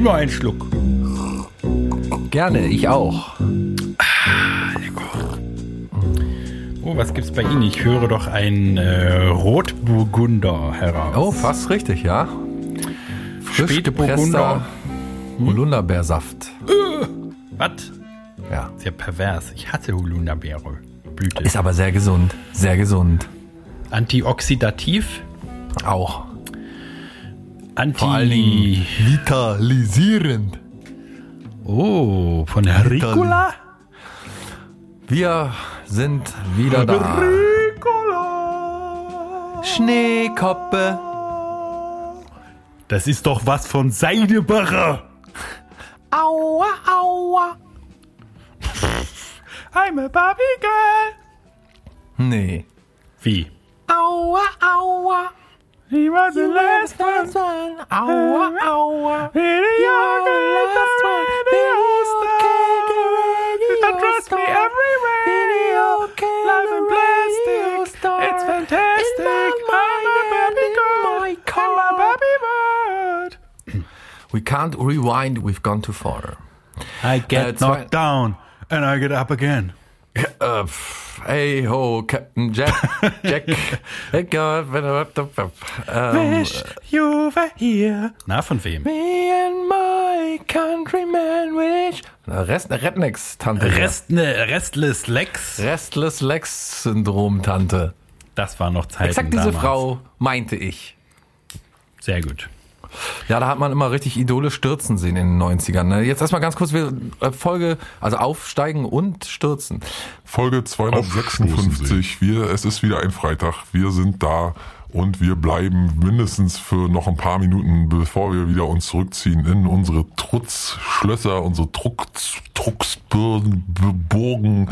nehme nur einen Schluck. Gerne, ich auch. Oh, was gibt's bei Ihnen? Ich höre doch ein äh, Rotburgunder heraus. Oh, fast richtig, ja. Frisch Späte Burgunder. Holunderbeersaft. Was? Ja. Sehr pervers. Ich hasse Holunderbeere. Blüte. Ist aber sehr gesund. Sehr gesund. Antioxidativ. Auch. Anti. Vor allen Dingen vitalisierend. Oh, von der Ricola? Wir sind wieder da. Ricola. Schneekoppe. Das ist doch was von Seidebacher. Aua, aua. I'm a Barbie Girl. Nee. Wie? Aua, aua. He was the last one. Aua, aua. You're the last one. Don't trust me everywhere. Life in plastic. It's fantastic. I'm a Barbie girl. I'm a Barbie bird. We can't rewind, we've gone too far. I get zwei- knocked down and I get up again. Uh, pff, hey ho, Captain Jack, Jack. Ähm, Wish you were here. Na, von wem? Me and my countryman wish. Rest, Rednecks-Tante. Rest, ne, Restless Lex. Restless Lex-Syndrom-Tante. Das war noch Zeit. Exakt diese Frau meinte ich. Sehr gut. Ja, da hat man immer richtig Idole stürzen sehen in den 90ern. Ne? Jetzt erstmal ganz kurz, wir äh, Folge, also aufsteigen und stürzen. Folge 256. Wir, es ist wieder ein Freitag. Wir sind da und wir bleiben mindestens für noch ein paar Minuten, bevor wir wieder uns zurückziehen in unsere Trutzschlösser, unsere Burgen,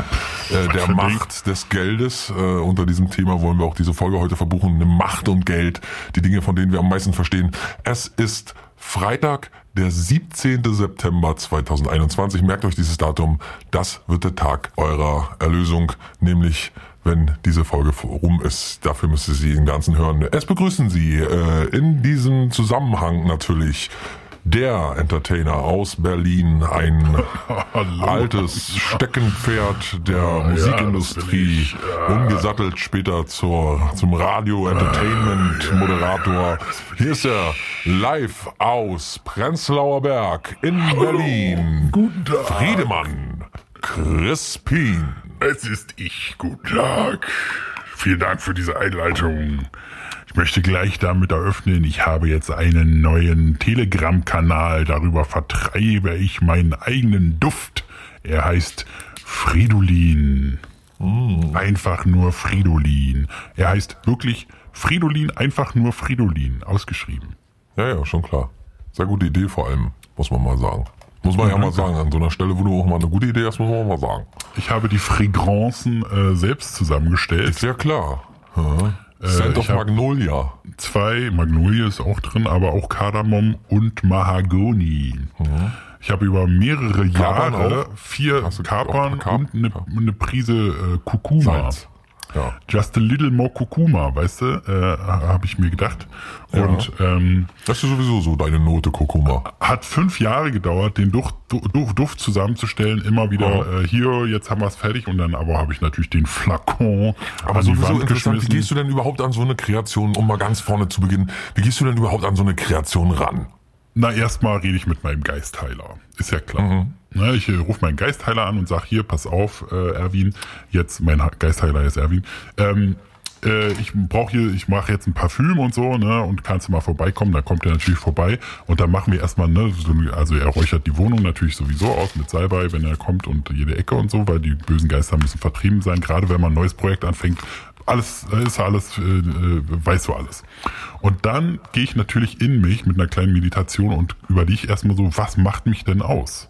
äh, der Macht des Geldes. Äh, unter diesem Thema wollen wir auch diese Folge heute verbuchen. Eine Macht und Geld, die Dinge, von denen wir am meisten verstehen. Es ist Freitag, der 17. September 2021. Merkt euch dieses Datum. Das wird der Tag eurer Erlösung, nämlich wenn diese Folge rum ist. Dafür müsst ihr sie im Ganzen hören. Es begrüßen Sie äh, in diesem Zusammenhang natürlich der Entertainer aus Berlin, ein altes Steckenpferd der Musikindustrie, umgesattelt später zur, zum Radio-Entertainment-Moderator. Hier ist er live aus Prenzlauer Berg in Berlin. Guten Tag. Friedemann Crispin. Es ist ich. Guten Tag. Vielen Dank für diese Einleitung. Ich möchte gleich damit eröffnen, ich habe jetzt einen neuen Telegram-Kanal. Darüber vertreibe ich meinen eigenen Duft. Er heißt Fridolin. Einfach nur Fridolin. Er heißt wirklich Fridolin, einfach nur Fridolin. Ausgeschrieben. Ja, ja, schon klar. Sehr gute Idee vor allem, muss man mal sagen. Muss man ja mal sagen, an so einer Stelle, wo du auch mal eine gute Idee hast, muss man mal sagen. Ich habe die Fragranzen äh, selbst zusammengestellt. Ist ja klar. Ja. Scent ich of Magnolia. Zwei, Magnolie ist auch drin, aber auch Kardamom und Mahagoni. Ich habe über mehrere Mhm. Kapern Jahre auch? vier Kapern auch Kap- und eine, eine Prise äh, Kurkuma. Salz. Ja. Just a little more Kurkuma, weißt du, äh, habe ich mir gedacht. Und ähm, Das ist sowieso so deine Note, Kurkuma. hat fünf Jahre gedauert, den Duft, Duft, Duft zusammenzustellen. Immer wieder äh, hier, jetzt haben wir es fertig. Und dann aber habe ich natürlich den Flakon Aber sowieso interessant, wie gehst du denn überhaupt an so eine Kreation, um mal ganz vorne zu beginnen, wie gehst du denn überhaupt an so eine Kreation ran? Na, erstmal rede ich mit meinem Geistheiler. Ist ja klar. Na, ich äh, rufe meinen Geistheiler an und sag hier, pass auf, äh, Erwin, jetzt, mein Geistheiler ist Erwin, ähm, äh, ich brauche hier, ich mache jetzt ein Parfüm und so, ne, und kannst du mal vorbeikommen, dann kommt er natürlich vorbei. Und dann machen wir erstmal, ne, so, also er räuchert die Wohnung natürlich sowieso aus mit Salbei, wenn er kommt und jede Ecke und so, weil die bösen Geister müssen vertrieben sein, gerade wenn man ein neues Projekt anfängt, alles ist alles, äh, äh, weißt du alles. Und dann gehe ich natürlich in mich mit einer kleinen Meditation und überlege erstmal so, was macht mich denn aus?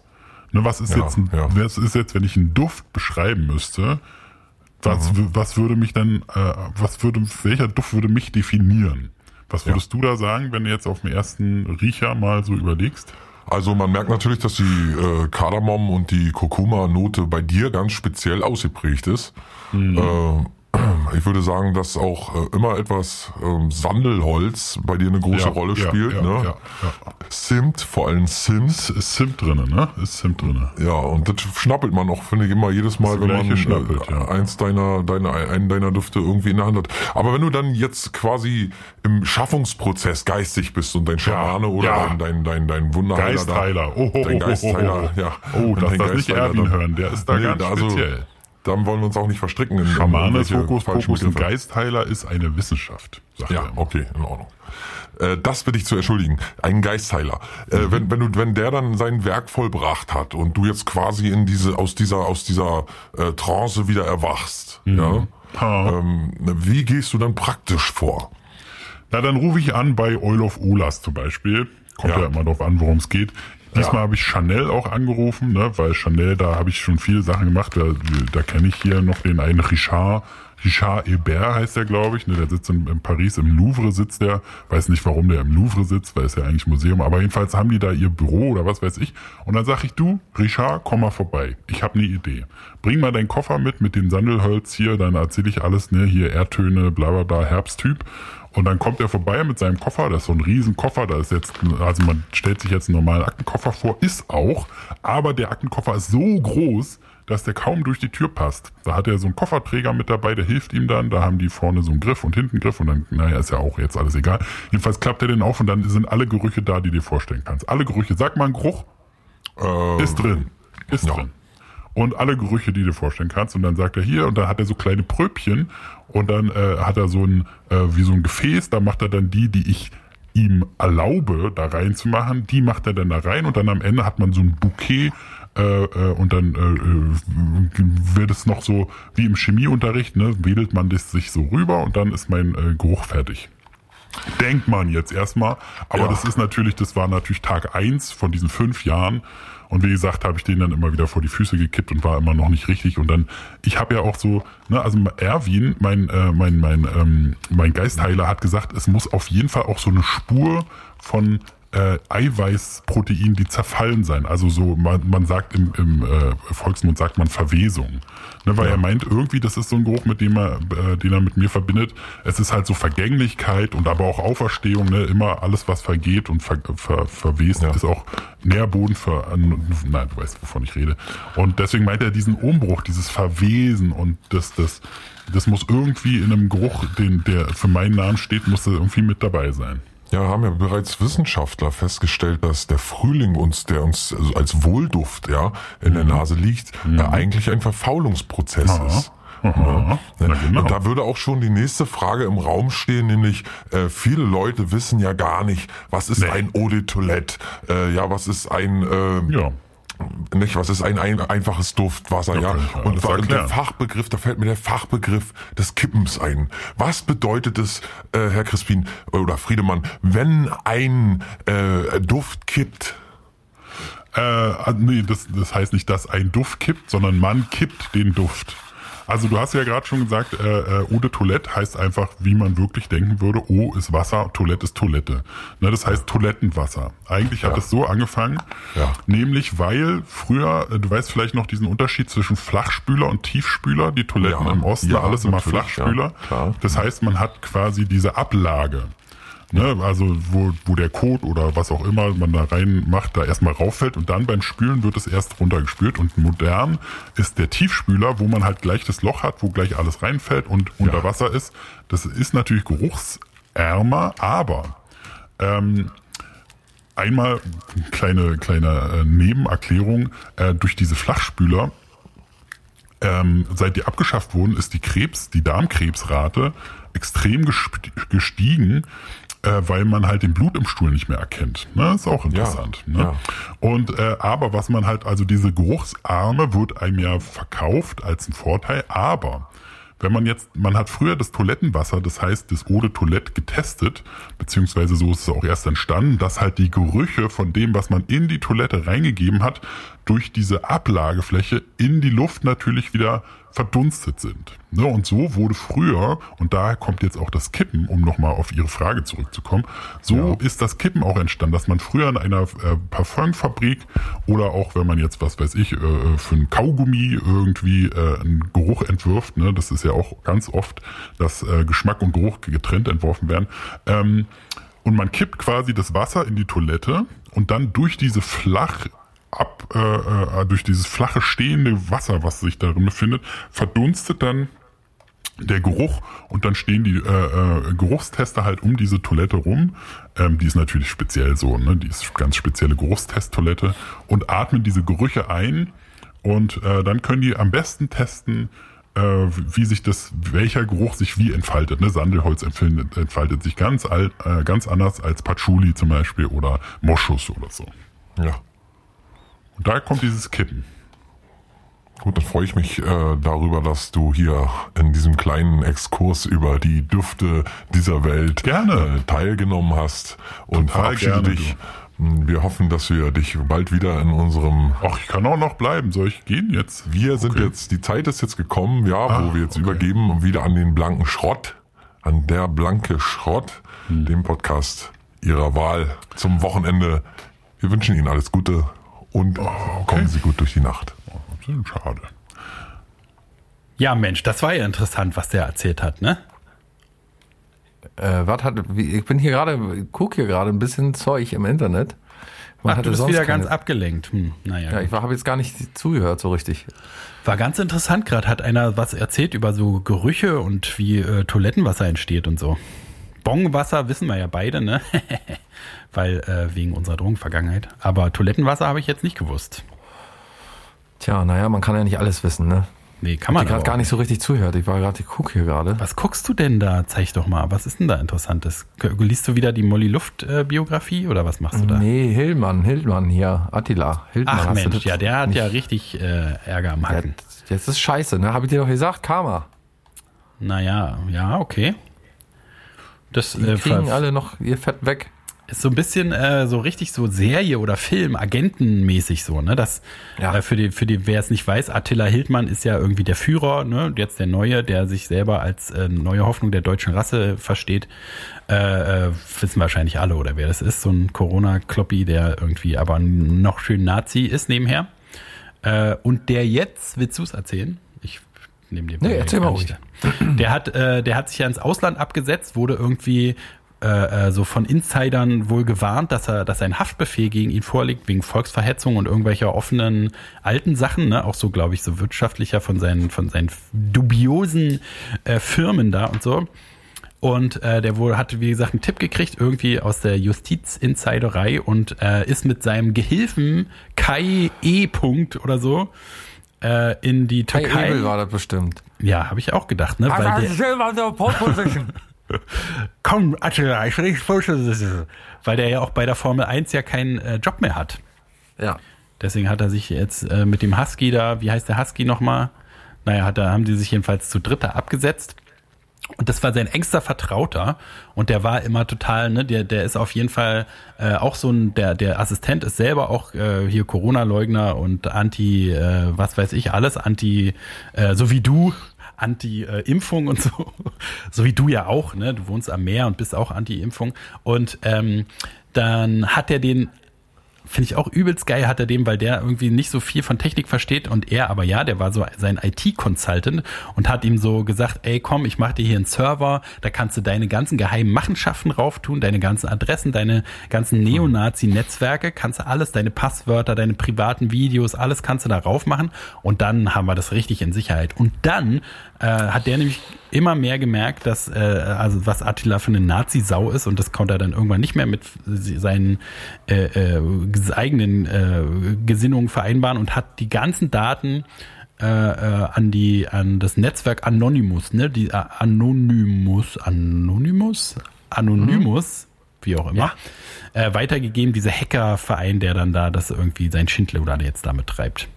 Ne, was ist Ja, jetzt, ein, ja. was ist jetzt, wenn ich einen Duft beschreiben müsste? Was, w- was würde mich denn, äh, was würde, welcher Duft würde mich definieren? Was würdest du da sagen, wenn du jetzt auf den ersten Riecher mal so überlegst? Also man merkt natürlich, dass die äh, Kardamom und die Kurkuma-Note bei dir ganz speziell ausgeprägt ist. Äh, Ich würde sagen, dass auch äh, immer etwas ähm, Sandelholz bei dir eine große Ja, Rolle spielt. ja, ne? ja, ja. Zimt, vor allem Zimt. Ist, ist Zimt drinne, ne? Ist Zimt drinne. Ja, und das schnappelt man auch, finde ich, immer jedes Mal, Das wenn man äh, ja. eins deiner, deiner, einen deiner Düfte irgendwie in der Hand hat. Aber wenn du dann jetzt quasi im Schaffungsprozess geistig bist und dein Schamane oder dein, dein, dein, dein Wunderheiler Geistheiler. Oh, oh, dein oh, oh, Geistheiler, oh. ja. Oh, das darf nicht Geistheiler Erwin hören, der ist da Nee, ganz da also- speziell. Dann wollen wir uns auch nicht verstricken. In, Schamane, Fokus, Fokus und. Geistheiler ist eine Wissenschaft, sagt Ja, er. okay, in Ordnung. Äh, Das bitte ich zu entschuldigen. Ein Geistheiler. Äh, Mhm. wenn, wenn du, wenn der dann sein Werk vollbracht hat und du jetzt quasi in diese, aus dieser, aus dieser äh, Trance wieder erwachst, Mhm. ja, ähm, wie gehst du dann praktisch vor? Na, dann rufe ich an bei Oil of Olas zum Beispiel. Kommt ja, Ja. immer darauf an, worum es geht. Diesmal Ja. habe ich Chanel auch angerufen, ne, weil Chanel, da habe ich schon viele Sachen gemacht. Da, da kenne ich hier noch den einen Richard. Richard Hebert heißt der, glaube ich. Ne, der sitzt in, in Paris, im Louvre sitzt der. Weiß nicht, warum der im Louvre sitzt, weil es ja eigentlich Museum. Aber jedenfalls haben die da ihr Büro oder was weiß ich. Und dann sage ich, du, Richard, komm mal vorbei. Ich habe eine Idee. Bring mal deinen Koffer mit, mit den Sandelholz hier. Dann erzähle ich alles, ne, hier Erdtöne, bla bla bla, Herbsttyp. Und dann kommt er vorbei mit seinem Koffer, das ist so ein Riesenkoffer, da ist jetzt, also man stellt sich jetzt einen normalen Aktenkoffer vor, ist auch, aber der Aktenkoffer ist so groß, dass der kaum durch die Tür passt. Da hat er so einen Kofferträger mit dabei, der hilft ihm dann, da haben die vorne so einen Griff und hinten einen Griff und dann, naja, ist ja auch jetzt alles egal. Jedenfalls klappt er den auf und dann sind alle Gerüche da, die du dir vorstellen kannst. Alle Gerüche, sag mal einen Geruch, Äh, ist drin. Ist ja. drin. Und alle Gerüche, die du dir vorstellen kannst. Und dann sagt er hier, und dann hat er so kleine Pröbchen und dann äh, hat er so ein, äh, wie so ein Gefäß, da macht er dann die, die ich ihm erlaube, da reinzumachen, die macht er dann da rein und dann am Ende hat man so ein Bouquet äh, äh, und dann äh, äh, wird es noch so wie im Chemieunterricht, ne, wedelt man das sich so rüber und dann ist mein äh, Geruch fertig. Denkt man jetzt erstmal, aber Ja. das ist natürlich, das war natürlich Tag eins von diesen fünf Jahren. Und wie gesagt, habe ich den dann immer wieder vor die Füße gekippt und war immer noch nicht richtig. Und dann, ich habe ja auch so, ne, also Erwin, mein, äh, mein, mein, ähm, mein Geistheiler hat gesagt, es muss auf jeden Fall auch so eine Spur von äh, Eiweißprotein, die zerfallen sein. Also so, man, man sagt im, im äh, Volksmund sagt man Verwesung. Ne, weil er meint, irgendwie, das ist so ein Geruch, mit dem er, äh, den er mit mir verbindet. Es ist halt so Vergänglichkeit und aber auch Auferstehung, ne? Immer alles, was vergeht und ver, ver, verwest, Ja. ist auch Nährboden für nein, du weißt, wovon ich rede. Und deswegen meint er diesen Umbruch, dieses Verwesen und das, das, das muss irgendwie in einem Geruch, den, der für meinen Namen steht, muss da irgendwie mit dabei sein. Ja, haben ja bereits Wissenschaftler festgestellt, dass der Frühling uns, der uns also als Wohlduft ja in Mhm. der Nase liegt, äh, eigentlich ein Verfaulungsprozess ist. Aha. Na genau. Und da würde auch schon die nächste Frage im Raum stehen, nämlich äh, viele Leute wissen ja gar nicht, was ist Nee. ein Eau de Toilette, äh, ja, was ist ein äh, Ja. Nicht, was ist ein, ein einfaches Duftwasser, Ja, ja. ich ja Und und der. Fachbegriff, da fällt mir der Fachbegriff des Kippens ein. Was bedeutet es, äh, Herr Crispin oder Friedemann, wenn ein äh, Duft kippt? Äh, nee, das, das heißt nicht, dass ein Duft kippt, sondern man kippt den Duft. Also du hast ja gerade schon gesagt, äh, äh, Eau de Toilette heißt einfach, wie man wirklich denken würde, Eau ist Wasser, Toilette ist Toilette. Ne, das heißt Toilettenwasser. Eigentlich hat Ja. es so angefangen, Ja. nämlich weil früher, äh, du weißt vielleicht noch diesen Unterschied zwischen Flachspüler und Tiefspüler, die Toiletten Ja, im Osten, ja, alles immer Flachspüler. ja. Das heißt, man hat quasi diese Ablage. Ne, also wo, wo der Kot oder was auch immer man da rein macht, da erstmal rauffällt und dann beim Spülen wird es erst runtergespült. Und modern ist der Tiefspüler, wo man halt gleich das Loch hat, wo gleich alles reinfällt und unter Wasser ist. Das ist natürlich geruchsärmer, aber ähm, einmal kleine kleine äh, Nebenerklärung äh, durch diese Flachspüler ähm, seit die abgeschafft wurden, ist die Krebs, die Darmkrebsrate extrem gestiegen, äh, weil man halt den Blut im Stuhl nicht mehr erkennt. Ne? Ist auch interessant. Ja, ne? ja. Und äh, aber was man halt, also diese Geruchsarme wird einem ja verkauft als ein Vorteil, aber wenn man jetzt, man hat früher das Toilettenwasser, das heißt das Eau de Toilette getestet, beziehungsweise so ist es auch erst entstanden, dass halt die Gerüche von dem, was man in die Toilette reingegeben hat, durch diese Ablagefläche in die Luft natürlich wieder verdunstet sind. Ne? Und so wurde früher, und daher kommt jetzt auch das Kippen, um nochmal auf Ihre Frage zurückzukommen, so ja. ist das Kippen auch entstanden, dass man früher in einer äh, Parfümfabrik oder auch wenn man jetzt, was weiß ich, äh, für ein Kaugummi irgendwie äh, einen Geruch entwirft, ne? das ist ja auch ganz oft, dass äh, Geschmack und Geruch getrennt entworfen werden, ähm, und man kippt quasi das Wasser in die Toilette und dann durch diese flach ab, äh, äh, durch dieses flache stehende Wasser, was sich darin befindet, verdunstet dann der Geruch und dann stehen die äh, äh, Geruchstester halt um diese Toilette rum. Ähm, die ist natürlich speziell so, ne? Die ist ganz spezielle Geruchstesttoilette und atmen diese Gerüche ein und äh, dann können die am besten testen, äh, wie sich das, welcher Geruch sich wie entfaltet. Ne? Sandelholz entfaltet, entfaltet sich ganz, alt, äh, ganz anders als Patchouli zum Beispiel oder Moschus oder so. Ja. Und da kommt dieses Kippen. Gut, dann freue ich mich äh, darüber, dass du hier in diesem kleinen Exkurs über die Düfte dieser Welt gerne. Äh, teilgenommen hast und Total verabschiede gerne, dich. Wir hoffen, dass wir dich bald wieder in unserem. Ach, ich kann auch noch bleiben. Soll ich gehen jetzt? Wir sind Okay. jetzt, die Zeit ist jetzt gekommen, ja, Ah, wo wir jetzt okay. übergeben wieder an den blanken Schrott, an der blanke Schrott, Hm. dem Podcast Ihrer Wahl zum Wochenende. Wir wünschen Ihnen alles Gute und Oh, kommen Sie gut durch die Nacht. Schade. Ja, Mensch, das war ja interessant, was der erzählt hat, ne? Äh, was hat, wie, ich bin hier gerade, guck hier gerade ein bisschen Zeug im Internet. Man Ach, du bist sonst wieder keine- ganz abgelenkt. Hm, naja, Ja, ich habe jetzt gar nicht zugehört so richtig. war ganz interessant gerade. Hat einer was erzählt über so Gerüche und wie äh, Toilettenwasser entsteht und so. Bongwasser wissen wir ja beide, ne? Weil äh, wegen unserer Drogenvergangenheit. Aber Toilettenwasser habe ich jetzt nicht gewusst. Tja, naja, man kann ja nicht alles wissen, ne? Nee, kann Ich man gerade aber gar auch. nicht so richtig zuhört. Ich war gerade, ich guck hier gerade. Was guckst du denn da? Zeig doch mal. Was ist denn da Interessantes? Liest du wieder die Molly Luft äh, Biografie oder was machst du da? Nee, Hillmann, Hillmann hier, Attila. Hildmann, Ach Mensch, ja, der hat nicht- ja richtig äh, Ärger am Ja, Hacken. das ist scheiße, ne? Habe ich dir doch gesagt, Karma. Naja, ja, okay. Das Die äh, kriegen alle noch ihr Fett weg. ist so ein bisschen äh, so richtig so Serie oder Film, agentenmäßig so, ne? Das Ja. äh, für die, für die, wer es nicht weiß, Attila Hildmann ist ja irgendwie der Führer, ne? Und Jetzt der Neue, der sich selber als äh, neue Hoffnung der deutschen Rasse versteht. Äh, äh, wissen wahrscheinlich alle, oder wer das ist, so ein Corona-Kloppi, der irgendwie aber noch schön Nazi ist nebenher. Äh, und der jetzt, willst du es erzählen? Nehme dir Nee, erzähl mal nicht. Der hat, äh, der hat sich ja ins Ausland abgesetzt, wurde irgendwie äh, äh, so von Insidern wohl gewarnt, dass er, dass ein Haftbefehl gegen ihn vorliegt wegen Volksverhetzung und irgendwelcher offenen alten Sachen, ne? auch so glaube ich so wirtschaftlicher von seinen von seinen dubiosen äh, Firmen da und so. Und äh, der wohl hatte, wie gesagt, einen Tipp gekriegt, irgendwie aus der Justizinsiderei und äh, ist mit seinem Gehilfen Kai E. Punkt oder so äh, in die Türkei. Ebel war das bestimmt. Ja, habe ich auch gedacht, ne? Weil der, komm, Attila, ich weil der ja auch bei der Formel 1 ja keinen äh, Job mehr hat. Ja. Deswegen hat er sich jetzt äh, mit dem Husky da, wie heißt der Husky nochmal? Naja, hat er, haben die sich jedenfalls zu dritter abgesetzt. Und das war sein engster Vertrauter. Und der war immer total, ne, der, der ist auf jeden Fall äh, auch so ein, der, der Assistent ist selber auch äh, hier Corona-Leugner und Anti, äh, was weiß ich, alles Anti, äh, so wie du, Anti-Impfung und so, so wie du ja auch, ne, du wohnst am Meer und bist auch Anti-Impfung. Und ähm, dann hat er den Finde ich auch übelst geil, hat er dem, weil der irgendwie nicht so viel von Technik versteht und er aber ja, der war so sein IT-Consultant und hat ihm so gesagt, ey komm, ich mache dir hier einen Server, da kannst du deine ganzen geheimen Machenschaften rauftun, deine ganzen Adressen, deine ganzen Neonazi-Netzwerke, kannst du alles, deine Passwörter, deine privaten Videos, alles kannst du da raufmachen und dann haben wir das richtig in Sicherheit. Und dann äh, hat der nämlich immer mehr gemerkt, dass äh, also was Attila für eine Nazi-Sau ist und das konnte er dann irgendwann nicht mehr mit seinen äh, äh, eigenen äh, Gesinnungen vereinbaren und hat die ganzen Daten äh, äh, an die an das Netzwerk Anonymous, ne, die äh, Anonymous, Anonymous, Anonymous, wie auch immer, äh, weitergegeben. Dieser Hackerverein, der dann da das irgendwie sein Schindluder jetzt damit treibt.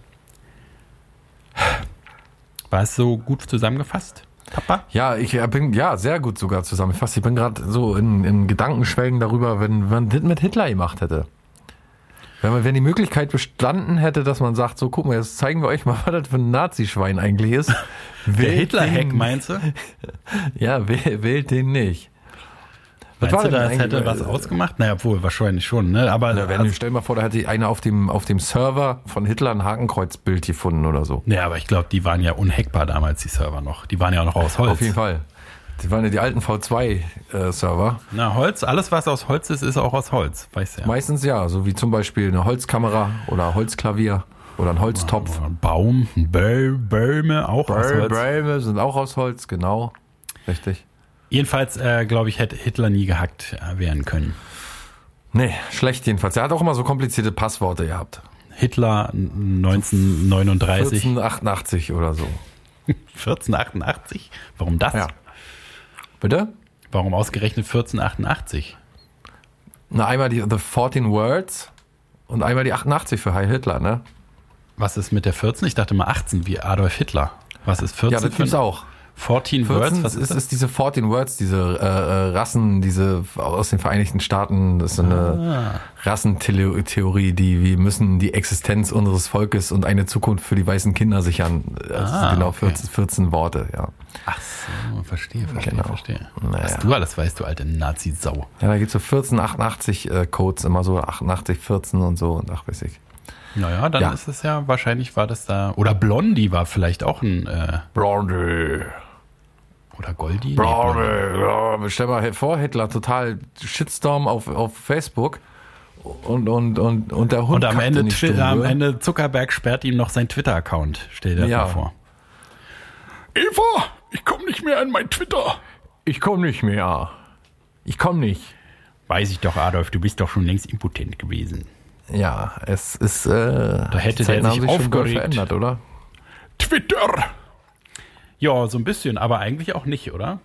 War es so gut zusammengefasst, Papa? Ja, ich äh, bin ja sehr gut sogar zusammengefasst. Ich bin gerade so in, in Gedankenschwelgen darüber, wenn man das mit Hitler gemacht hätte. Wenn, man, wenn die Möglichkeit bestanden hätte, dass man sagt, so guck mal, jetzt zeigen wir euch mal, was das für ein Nazischwein eigentlich ist. Der Hitler-Hack, meinst du? Ja, wählt den nicht. Was Meinst du, denn das eigentlich? hätte was ausgemacht? Naja, obwohl, wahrscheinlich schon, ne? Aber, Na, wenn, also, stell dir mal vor, da hätte einer auf dem, auf dem Server von Hitler ein Hakenkreuzbild gefunden oder so. ja, aber ich glaube, die waren ja unhackbar damals, die Server noch. Die waren ja auch noch aus Holz. Auf jeden Fall. Die waren ja die alten V2-Server. Na, Holz, alles was aus Holz ist, ist auch aus Holz, weißt du ja. Meistens ja, so wie zum Beispiel eine Holzkamera oder Holzklavier oder ein Holztopf. Ein Baum, Bäu- Bäume, auch aus Bäume Holz. Bäume sind auch aus Holz, genau. Richtig. Jedenfalls, äh, glaube ich, hätte Hitler nie gehackt äh, werden können. Nee, schlecht jedenfalls. Er hat auch immer so komplizierte Passworte gehabt. Hitler 1939, 1488 oder so. 1488? Warum das? Ja. Bitte? Warum ausgerechnet 1488? Na, einmal die The 14 Words und einmal die 88 für Heil Hitler, ne? Was ist mit der 14? Ich dachte mal 18, wie Adolf Hitler. Was ist 14? Ja, das gibt's auch. 14 14 Words, was ist, das? ist diese 14 Words, diese äh, äh, Rassen, diese aus den Vereinigten Staaten, das ist so eine Ah. Rassentheorie, die wir müssen die Existenz unseres Volkes und eine Zukunft für die weißen Kinder sichern. Das Ah, sind genau okay. 14, 14 Worte, ja. Ach so, verstehe, verstehe, Genau. verstehe. Naja. Was du alles weißt, du alte Nazi-Sau. Ja, da gibt's so 14, 88 äh, Codes, immer so 88, 14 und so und ach, weiß ich. Naja, dann Ja. ist es ja, wahrscheinlich war das da, oder Blondie war vielleicht auch ein, äh, Blondie. Oder Goldie? Nee, Blondie. Blondie. Ja, stell mal vor, Hitler total Shitstorm auf, auf Facebook und, und, und, und der Hund Und am Ende, in die Twi- Stube. am Ende Zuckerberg sperrt ihm noch sein Twitter-Account. Stell dir das Ja. mal vor. Eva, ich komme nicht mehr an mein Twitter. Ich komme nicht mehr. Ich komme nicht. Weiß ich doch, Adolf, du bist doch schon längst impotent gewesen. Ja, es ist. Äh, da hätte der sich aufgeregt. verändert, oder? Twitter. Ja, so ein bisschen, aber eigentlich auch nicht, oder?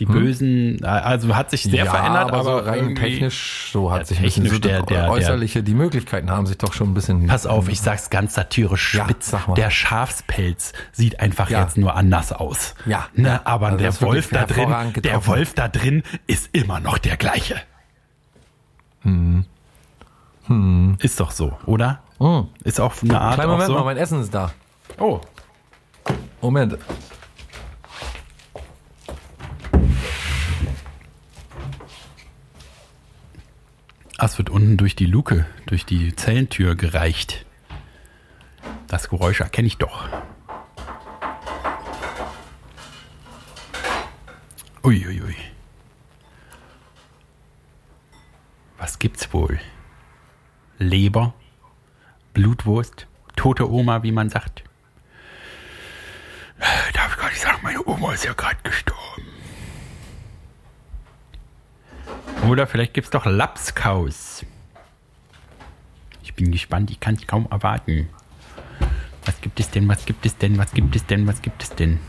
Die bösen, also hat sich sehr ja, verändert, aber, so rein technisch, so hat sich ein bisschen technisch so der- der- der- äußerliche, die Möglichkeiten haben sich doch schon ein bisschen. Pass auf, ich sag's ganz satirisch Ja, spitz. sag mal. Der Schafspelz sieht einfach Ja. jetzt nur anders aus. Ja. Ne, aber Also der Wolf da drin, hervorragend der getroffen. Wolf da drin ist immer noch der gleiche. Hm. Ist doch so, oder? Ist auch eine Art Kleinen Moment so. mal, mein Essen ist da. Oh, Moment. es wird unten durch die Luke, durch die Zellentür gereicht. Das Geräusch erkenne ich doch. Uiuiui. Ui. Was gibt's wohl? Leber, Blutwurst, tote Oma, wie man sagt. Darf ich gar nicht sagen, meine Oma ist ja gerade gestorben. Oder vielleicht gibt's doch Lapskaus. Ich bin gespannt, ich kann es kaum erwarten. Was gibt es denn, was gibt es denn, was gibt es denn, was gibt es denn?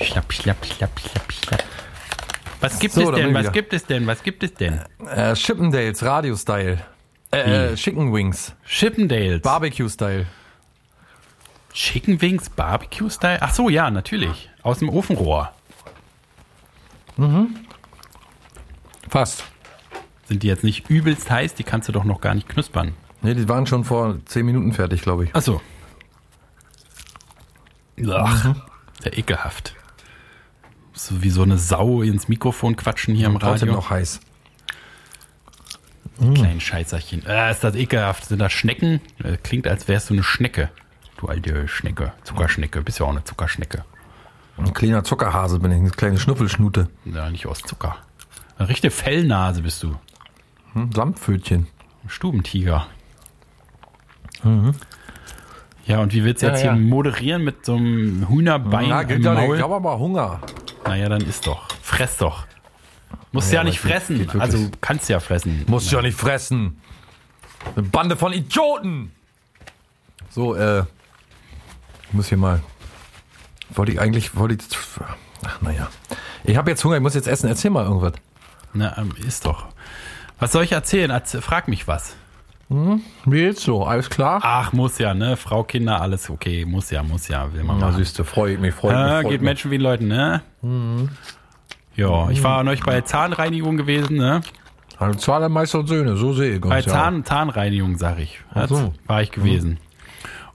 Schlapp, schlapp, schlapp, schlapp, schlapp. Was gibt So, es denn, was wieder. gibt es denn, was gibt es denn? Äh, Chippendales, Radio-Style. Äh, äh, Chicken Wings. Chippendales. Barbecue-Style. Chicken Wings Barbecue Style? Ach so, ja, natürlich. Aus dem Ofenrohr. Fast. Sind die jetzt nicht übelst heiß? Die kannst du doch noch gar nicht knuspern. Nee, die waren schon vor 10 Minuten fertig, glaube ich. Ach so. Ach, sehr ekelhaft. So wie so eine Sau ins Mikrofon quatschen hier im Trotzdem Radio. noch heiß. Kleinen Scheißerchen. Ah, ist das ekelhaft. Sind das Schnecken? Äh, Klingt, als wärst du eine Schnecke. Du alte Schnecke. Zuckerschnecke. Bist ja auch eine Zuckerschnecke. Ein kleiner Zuckerhase bin ich, eine kleine Schnuffelschnute. Ja, nicht aus Zucker. Eine richtige Fellnase bist du. Hm? Samtpfötchen. Stubentiger. Ja, und wie willst du Ja, jetzt ja. hier moderieren mit so einem Hühnerbein Ja, im ja nicht. Maul? Ich habe aber Hunger. Naja, dann isst doch. Fress doch. Musst Ja, ja, nicht fressen. also kannst ja fressen. Muss ja nicht fressen. Eine Bande von Idioten. So, äh. Ich muss hier mal. Wollte ich eigentlich. Wollte ich. Ach, naja. Ich habe jetzt Hunger, ich muss jetzt essen. Erzähl mal irgendwas. Na, ähm, isst doch. Was soll ich erzählen? Erz- Frag mich was. Wie jetzt so? Alles klar? Ach, muss ja, ne? Frau, Kinder, alles okay. Muss ja, muss ja. Will man Na, machen. siehst du, freut mich, freut Ah, mich. Freut geht mich. Menschen wie Leuten, ne? Ja, ich war neulich bei Zahnreinigung gewesen, ne? Also Zahlermeister und Söhne, so sehe ich uns. Bei ja. Zahn, Zahnreinigung, sag ich. Ach so. War ich gewesen.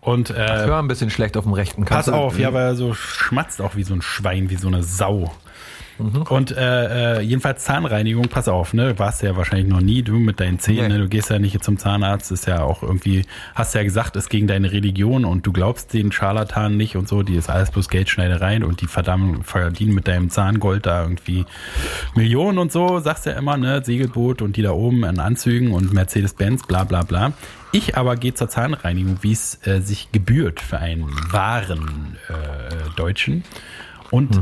Und Ich äh, höre ein bisschen schlecht auf dem rechten. pass Kannst du- auf, ja, weil er so schmatzt auch wie so ein Schwein, wie so eine Sau. Mhm. Und äh, äh, jedenfalls Zahnreinigung, pass auf, ne? Warst ja wahrscheinlich noch nie, du mit deinen Zähnen, Nee. ne? Du gehst ja nicht zum Zahnarzt, ist ja auch irgendwie, hast ja gesagt, ist gegen deine Religion und du glaubst den Scharlatan nicht und so, die ist alles bloß Geldschneidereien und die verdammt verdienen mit deinem Zahngold da irgendwie Millionen und so, sagst ja immer, ne? Segelboot und die da oben in Anzügen und Mercedes-Benz, bla bla bla. Ich aber gehe zur Zahnreinigung, wie es äh, sich gebührt für einen wahren äh, Deutschen. Und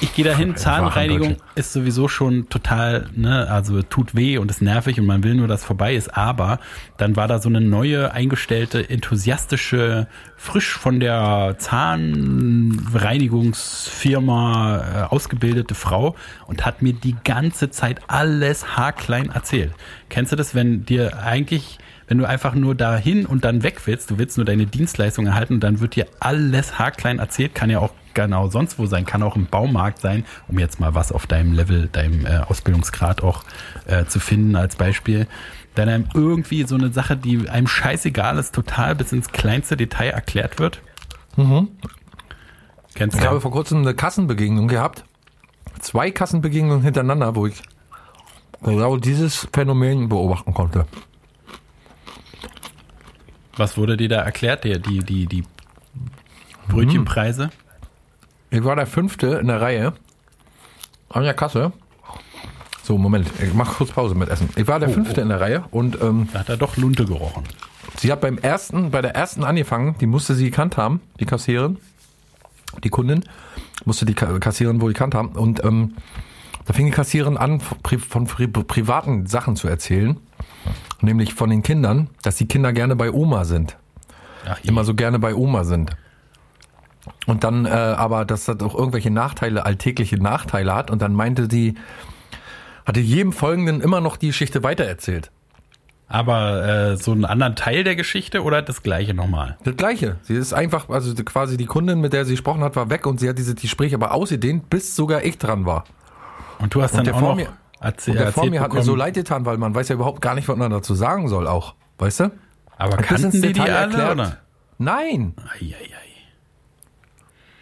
ich gehe dahin, Zahnreinigung ist sowieso schon total, ne, also tut weh und ist nervig und man will nur, dass vorbei ist, aber dann war da so eine neue, eingestellte, enthusiastische, frisch von der Zahnreinigungsfirma äh, ausgebildete Frau und hat mir die ganze Zeit alles haarklein erzählt. Kennst du das, wenn dir eigentlich wenn du einfach nur dahin und dann weg willst, du willst nur deine Dienstleistung erhalten und dann wird dir alles haarklein erzählt, kann ja auch genau sonst wo sein, kann auch im Baumarkt sein, um jetzt mal was auf deinem Level, deinem äh, Ausbildungsgrad auch äh, zu finden als Beispiel. Dann einem irgendwie so eine Sache, die einem scheißegal ist, total bis ins kleinste Detail erklärt wird. Kennst Ich habe du? vor kurzem eine Kassenbegegnung gehabt. Zwei Kassenbegegnungen hintereinander, wo ich genau dieses Phänomen beobachten konnte. Was wurde dir da erklärt? Die, die, die, die Brötchenpreise? Ich war der Fünfte in der Reihe an der Kasse. So, Moment, ich mach kurz Pause mit Essen. Ich war der Fünfte in der Reihe und ähm, Da hat er doch Lunte gerochen. sie hat beim ersten, bei der ersten angefangen, die musste sie gekannt haben, die Kassiererin, die Kundin, musste die Ka- Kassiererin wohl gekannt haben und ähm, da fing die Kassiererin an, von pri privaten Sachen zu erzählen, nämlich von den Kindern, dass die Kinder gerne bei Oma sind. Ach, immer so gerne bei Oma sind. Und dann äh, aber, dass das auch irgendwelche Nachteile, alltägliche Nachteile hat. Und dann meinte die, hatte jedem Folgenden immer noch die Geschichte weitererzählt. Aber äh, so einen anderen Teil der Geschichte oder das gleiche nochmal? Das Gleiche. Sie ist einfach, also quasi die Kundin, mit der sie gesprochen hat, war weg und sie hat dieses Gespräch aber ausgedehnt, bis sogar ich dran war. Und du hast dann auch vor noch mir- erzähl, Und der vor mir hat mir so leid getan, weil man weiß ja überhaupt gar nicht, was man dazu sagen soll auch. Weißt du? Aber ins kannten die die alle, erklärt. oder? Nein. Eieiei.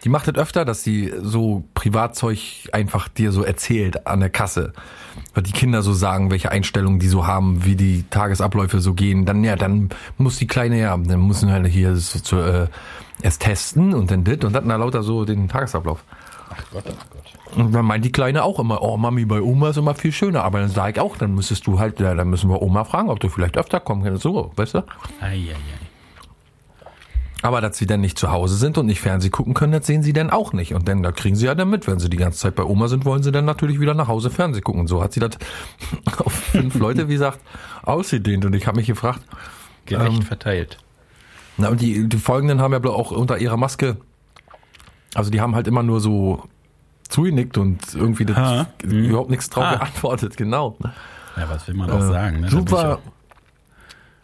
Die macht das öfter, dass sie so Privatzeug einfach dir so erzählt an der Kasse. Weil die Kinder so sagen, welche Einstellungen die so haben, wie die Tagesabläufe so gehen. Dann, ja, dann muss die Kleine ja, dann müssen wir halt hier so, zu, äh, erst testen und dann dit und dann na, lauter so den Tagesablauf. Ach Gott, ach Gott. Und dann meint die Kleine auch immer, oh Mami, bei Oma ist immer viel schöner. Aber dann sage ich auch, dann müsstest du halt, ja, dann müssen wir Oma fragen, ob du vielleicht öfter kommen kannst. So, weißt du? Eieiei. Aber dass sie dann nicht zu Hause sind und nicht Fernsehen gucken können, das sehen sie dann auch nicht. Und dann, da kriegen sie ja dann mit. Wenn sie die ganze Zeit bei Oma sind, wollen sie dann natürlich wieder nach Hause Fernsehen gucken. Und so hat sie das auf fünf Leute, wie gesagt, ausgedehnt. Und ich habe mich gefragt, Gerecht Ähm, verteilt. na, und die, die Folgenden haben ja auch unter ihrer Maske, also die haben halt immer nur so zugenickt und irgendwie das, überhaupt nichts drauf ha. geantwortet, genau. Ja, was will man auch sagen? Ne? Super.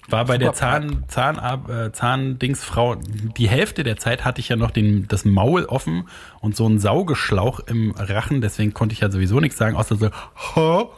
War bei der Zahn, Zahn, äh, Zahndingsfrau, die Hälfte der Zeit hatte ich ja noch den, das Maul offen und so einen Saugeschlauch im Rachen, deswegen konnte ich ja sowieso nichts sagen, außer so, ha,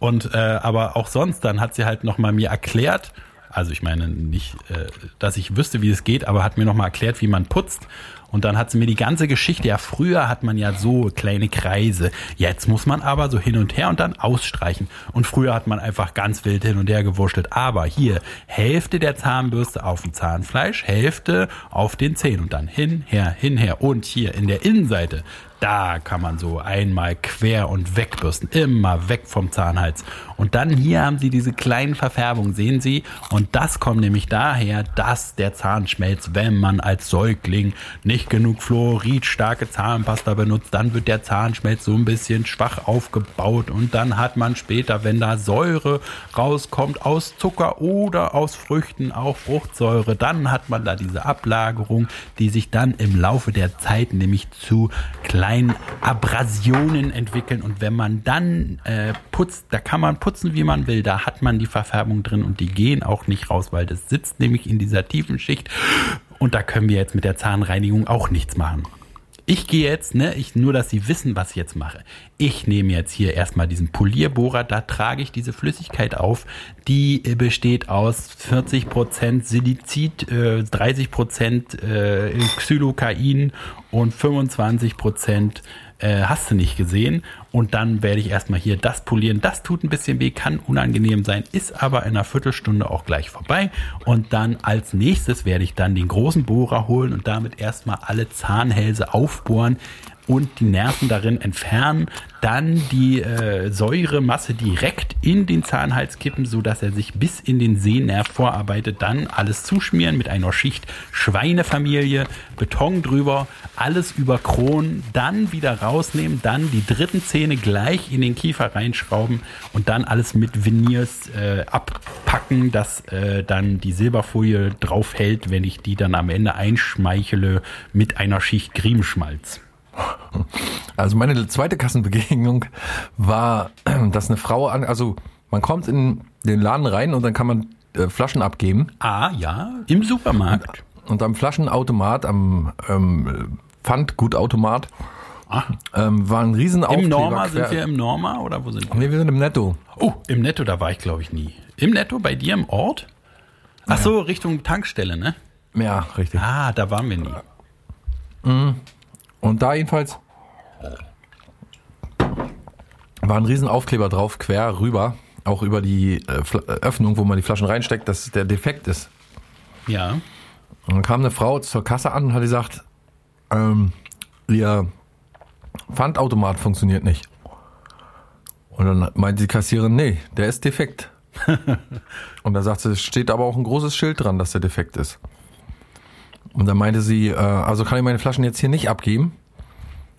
und äh, aber auch sonst, dann hat sie halt nochmal mir erklärt, also ich meine nicht, äh, dass ich wüsste, wie es geht, aber hat mir noch mal erklärt, wie man putzt. Und dann hat sie mir die ganze Geschichte, ja, früher hat man ja so kleine Kreise. Jetzt muss man aber so hin und her und dann ausstreichen. Und früher hat man einfach ganz wild hin und her gewurschtelt. Aber hier, Hälfte der Zahnbürste auf dem Zahnfleisch, Hälfte auf den Zähnen und dann hin, her, hin, her. Und hier in der Innenseite, da kann man so einmal quer und wegbürsten, immer weg vom Zahnhals. Und dann hier haben Sie diese kleinen Verfärbungen, sehen Sie? Und das kommt nämlich daher, dass der Zahn schmelzt, wenn man als Säugling nicht genug fluoridstarke Zahnpasta benutzt, dann wird der Zahnschmelz so ein bisschen schwach aufgebaut und dann hat man später, wenn da Säure rauskommt aus Zucker oder aus Früchten, auch Fruchtsäure, dann hat man da diese Ablagerung, die sich dann im Laufe der Zeit nämlich zu kleinen Abrasionen entwickeln. Und wenn man dann äh, putzt, da kann man putzen, wie man will, da hat man die Verfärbung drin und die gehen auch nicht raus, weil das sitzt nämlich in dieser tiefen Schicht. Und da können wir jetzt mit der Zahnreinigung auch nichts machen. Ich gehe jetzt, ne, ich, nur dass Sie wissen, was ich jetzt mache. Ich nehme jetzt hier erstmal diesen Polierbohrer, da trage ich diese Flüssigkeit auf. Die äh, besteht aus 40% Silicid, äh, 30% äh, Xylokain und 25% äh, hast du nicht gesehen. Und dann werde ich erstmal hier das polieren. Das tut ein bisschen weh, kann unangenehm sein, ist aber in einer Viertelstunde auch gleich vorbei. Und dann als nächstes werde ich dann den großen Bohrer holen und damit erstmal alle Zahnhälse aufbohren und die Nerven darin entfernen, dann die äh, Säuremasse direkt in den Zahnhals kippen, so dass er sich bis in den Sehnerv vorarbeitet, dann alles zuschmieren mit einer Schicht Schweinefamilie, Beton drüber, alles über Kronen, dann wieder rausnehmen, dann die dritten Zähne gleich in den Kiefer reinschrauben und dann alles mit Veneers äh, abpacken, dass äh, dann die Silberfolie drauf hält, wenn ich die dann am Ende einschmeichele mit einer Schicht Griebenschmalz. Also meine zweite Kassenbegegnung war, dass eine Frau an, also man kommt in den Laden rein und dann kann man äh, Flaschen abgeben. Ah, ja, im Supermarkt. Und am Flaschenautomat, am ähm, Pfandgutautomat, Ah, ähm, war ein riesen Im Norma, sind wir im Norma oder wo sind wir? Nee, wir sind im Netto. Oh, im Netto, da war ich glaube ich nie. Im Netto bei dir im Ort? Ach so, Richtung Tankstelle, ne? Ja, richtig. Ah, da waren wir nie. Und da jedenfalls war ein riesen Aufkleber drauf, quer rüber, auch über die äh, äh, Öffnung, wo man die Flaschen reinsteckt, dass der defekt ist. Ja. Und dann kam eine Frau zur Kasse an und hat gesagt, ähm, ihr Pfandautomat funktioniert nicht. Und dann meinte die Kassiererin, nee, der ist defekt. und da sagt sie, es steht aber auch ein großes Schild dran, dass der defekt ist. Und dann meinte sie, äh, also kann ich meine Flaschen jetzt hier nicht abgeben?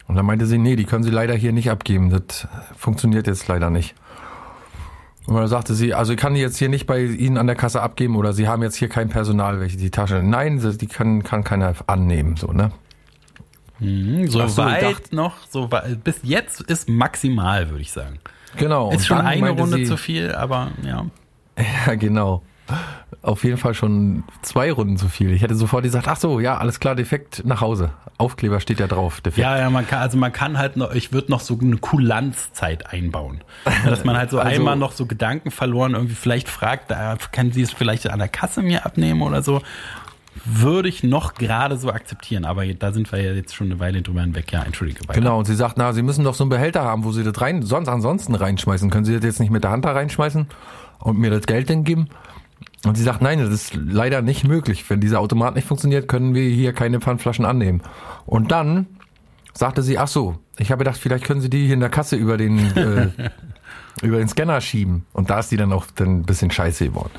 Und dann meinte sie, nee, die können Sie leider hier nicht abgeben. Das funktioniert jetzt leider nicht. Und dann sagte sie, also ich kann die jetzt hier nicht bei Ihnen an der Kasse abgeben oder Sie haben jetzt hier kein Personal, welche die Tasche. Nein, die kann, kann keiner annehmen, so, ne? Hm, so so, weit dachte- noch, so weit, bis jetzt ist maximal, würde ich sagen. Genau. Ist schon eine Runde sie, zu viel, aber ja. Ja, genau. Auf jeden Fall schon zwei Runden zu viel. Ich hätte sofort gesagt, ach so, ja, alles klar, defekt nach Hause. Aufkleber steht ja drauf, defekt. Ja, ja, man kann, also man kann halt noch, ich würde noch so eine Kulanzzeit einbauen. Dass man halt so Also- einmal noch so Gedanken verloren irgendwie vielleicht fragt, äh, kann sie es vielleicht an der Kasse mir abnehmen oder so. Würde ich noch gerade so akzeptieren, aber da sind wir ja jetzt schon eine Weile drüber hinweg. Ja, entschuldige. weiter. Genau, und sie sagt, na, Sie müssen doch so einen Behälter haben, wo Sie das rein, sonst ansonsten reinschmeißen. Können Sie das jetzt nicht mit der Hand da reinschmeißen und mir das Geld dann geben? Und sie sagt, nein, das ist leider nicht möglich. Wenn dieser Automat nicht funktioniert, können wir hier keine Pfandflaschen annehmen. Und dann sagte sie, ach so, ich habe gedacht, vielleicht können Sie die hier in der Kasse über den, äh, über den Scanner schieben. Und da ist die dann auch dann ein bisschen scheiße geworden.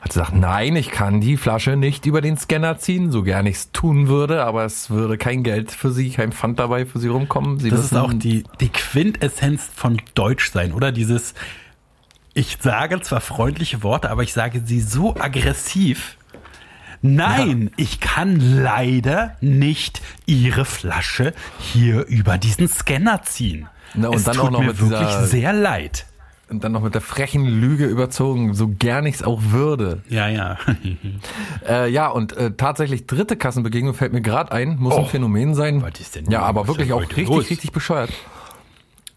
Hat sie gesagt, nein, ich kann die Flasche nicht über den Scanner ziehen, so gern ich es tun würde, aber es würde kein Geld für sie, kein Pfand dabei für sie rumkommen. Sie Das ist auch die, die Quintessenz von Deutsch sein, oder? Dieses, ich sage zwar freundliche Worte, aber ich sage sie so aggressiv. Nein, ich kann leider nicht Ihre Flasche hier über diesen Scanner ziehen. Na, und es dann tut auch noch mir mit wirklich sehr leid. Und dann noch mit der frechen Lüge überzogen, so gern ich es auch würde. Ja, ja. Äh, ja, und äh, tatsächlich dritte Kassenbegegnung fällt mir gerade ein, muss Oh. ein Phänomen sein. Was ist denn ja, aber wirklich auch richtig, los? richtig bescheuert.